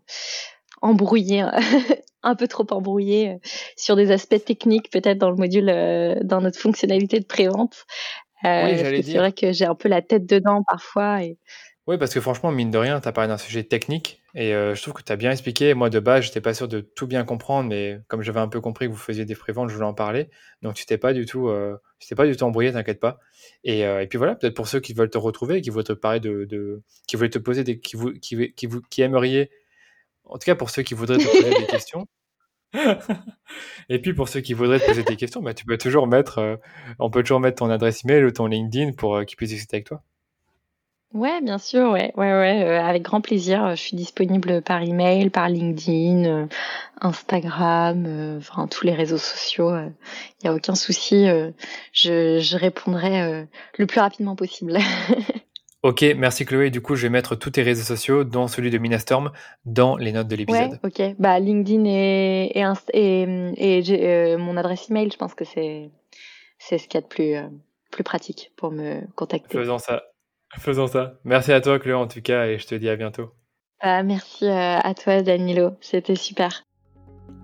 embrouillée un peu trop embrouillée sur des aspects techniques peut-être dans le module dans notre fonctionnalité de prévente. oui, c'est vrai que j'ai un peu la tête dedans parfois et oui, parce que franchement, mine de rien, tu as parlé d'un sujet technique et euh, je trouve que tu as bien expliqué. Moi, de base, j'étais pas sûr de tout bien comprendre, mais comme j'avais un peu compris que vous faisiez des préventes, je voulais en parler. Donc, tu t'es pas du tout, euh, t'es pas du tout embrouillé, t'inquiète pas. Et, euh, et, puis voilà, peut-être pour ceux qui veulent te retrouver, qui veulent te parler de, de qui veulent te poser des, qui vous, qui, qui vous, qui aimeriez, en tout cas pour ceux qui voudraient te poser des questions. et puis pour ceux qui voudraient te poser des questions, bah, tu peux toujours mettre, on peut toujours mettre ton adresse email ou ton LinkedIn pour qu'ils puissent discuter avec toi. Ouais, bien sûr, ouais, ouais, ouais, euh, avec grand plaisir. Je suis disponible par email, par LinkedIn, euh, Instagram, euh, enfin tous les réseaux sociaux. Il n'y a aucun souci. Je, je, répondrai le plus rapidement possible. ok, merci Chloé. Du coup, je vais mettre tous tes réseaux sociaux, dont celui de Minastorm, dans les notes de l'épisode. Ouais, ok. Bah, LinkedIn et, et, et, mon adresse email, je pense que c'est c'est ce qu'il y a de plus, plus pratique pour me contacter. Faisons ça. Faisons ça. Merci à toi, Chloé, en tout cas, et je te dis à bientôt. Ah, merci euh, à toi, Danilo. C'était super.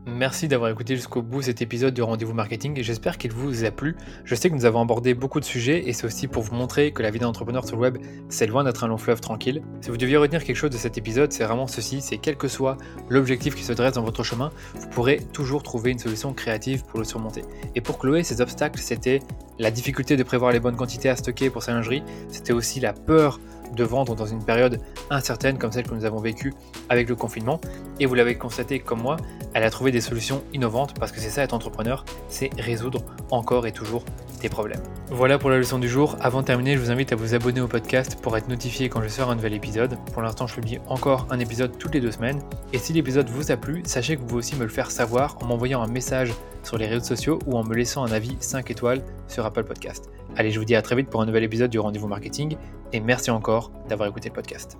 Merci d'avoir écouté jusqu'au bout cet épisode de Rendez-vous Marketing et j'espère qu'il vous a plu. Je sais que nous avons abordé beaucoup de sujets et c'est aussi pour vous montrer que la vie d'entrepreneur sur le web, c'est loin d'être un long fleuve tranquille. Si vous deviez retenir quelque chose de cet épisode, c'est vraiment ceci, c'est quel que soit l'objectif qui se dresse dans votre chemin, vous pourrez toujours trouver une solution créative pour le surmonter. Et pour Chloé, ces obstacles, c'était la difficulté de prévoir les bonnes quantités à stocker pour sa lingerie, c'était aussi la peur de vendre dans une période incertaine comme celle que nous avons vécue avec le confinement. Et vous l'avez constaté comme moi, elle a trouvé des solutions innovantes parce que c'est ça être entrepreneur, c'est résoudre encore et toujours des problèmes. Voilà pour la leçon du jour. Avant de terminer, je vous invite à vous abonner au podcast pour être notifié quand je sors un nouvel épisode. Pour l'instant, je publie encore un épisode toutes les deux semaines. Et si l'épisode vous a plu, sachez que vous pouvez aussi me le faire savoir en m'envoyant un message sur les réseaux sociaux ou en me laissant un avis 5 étoiles sur Apple Podcast. Allez, je vous dis à très vite pour un nouvel épisode du Rendez-vous Marketing et merci encore d'avoir écouté le podcast.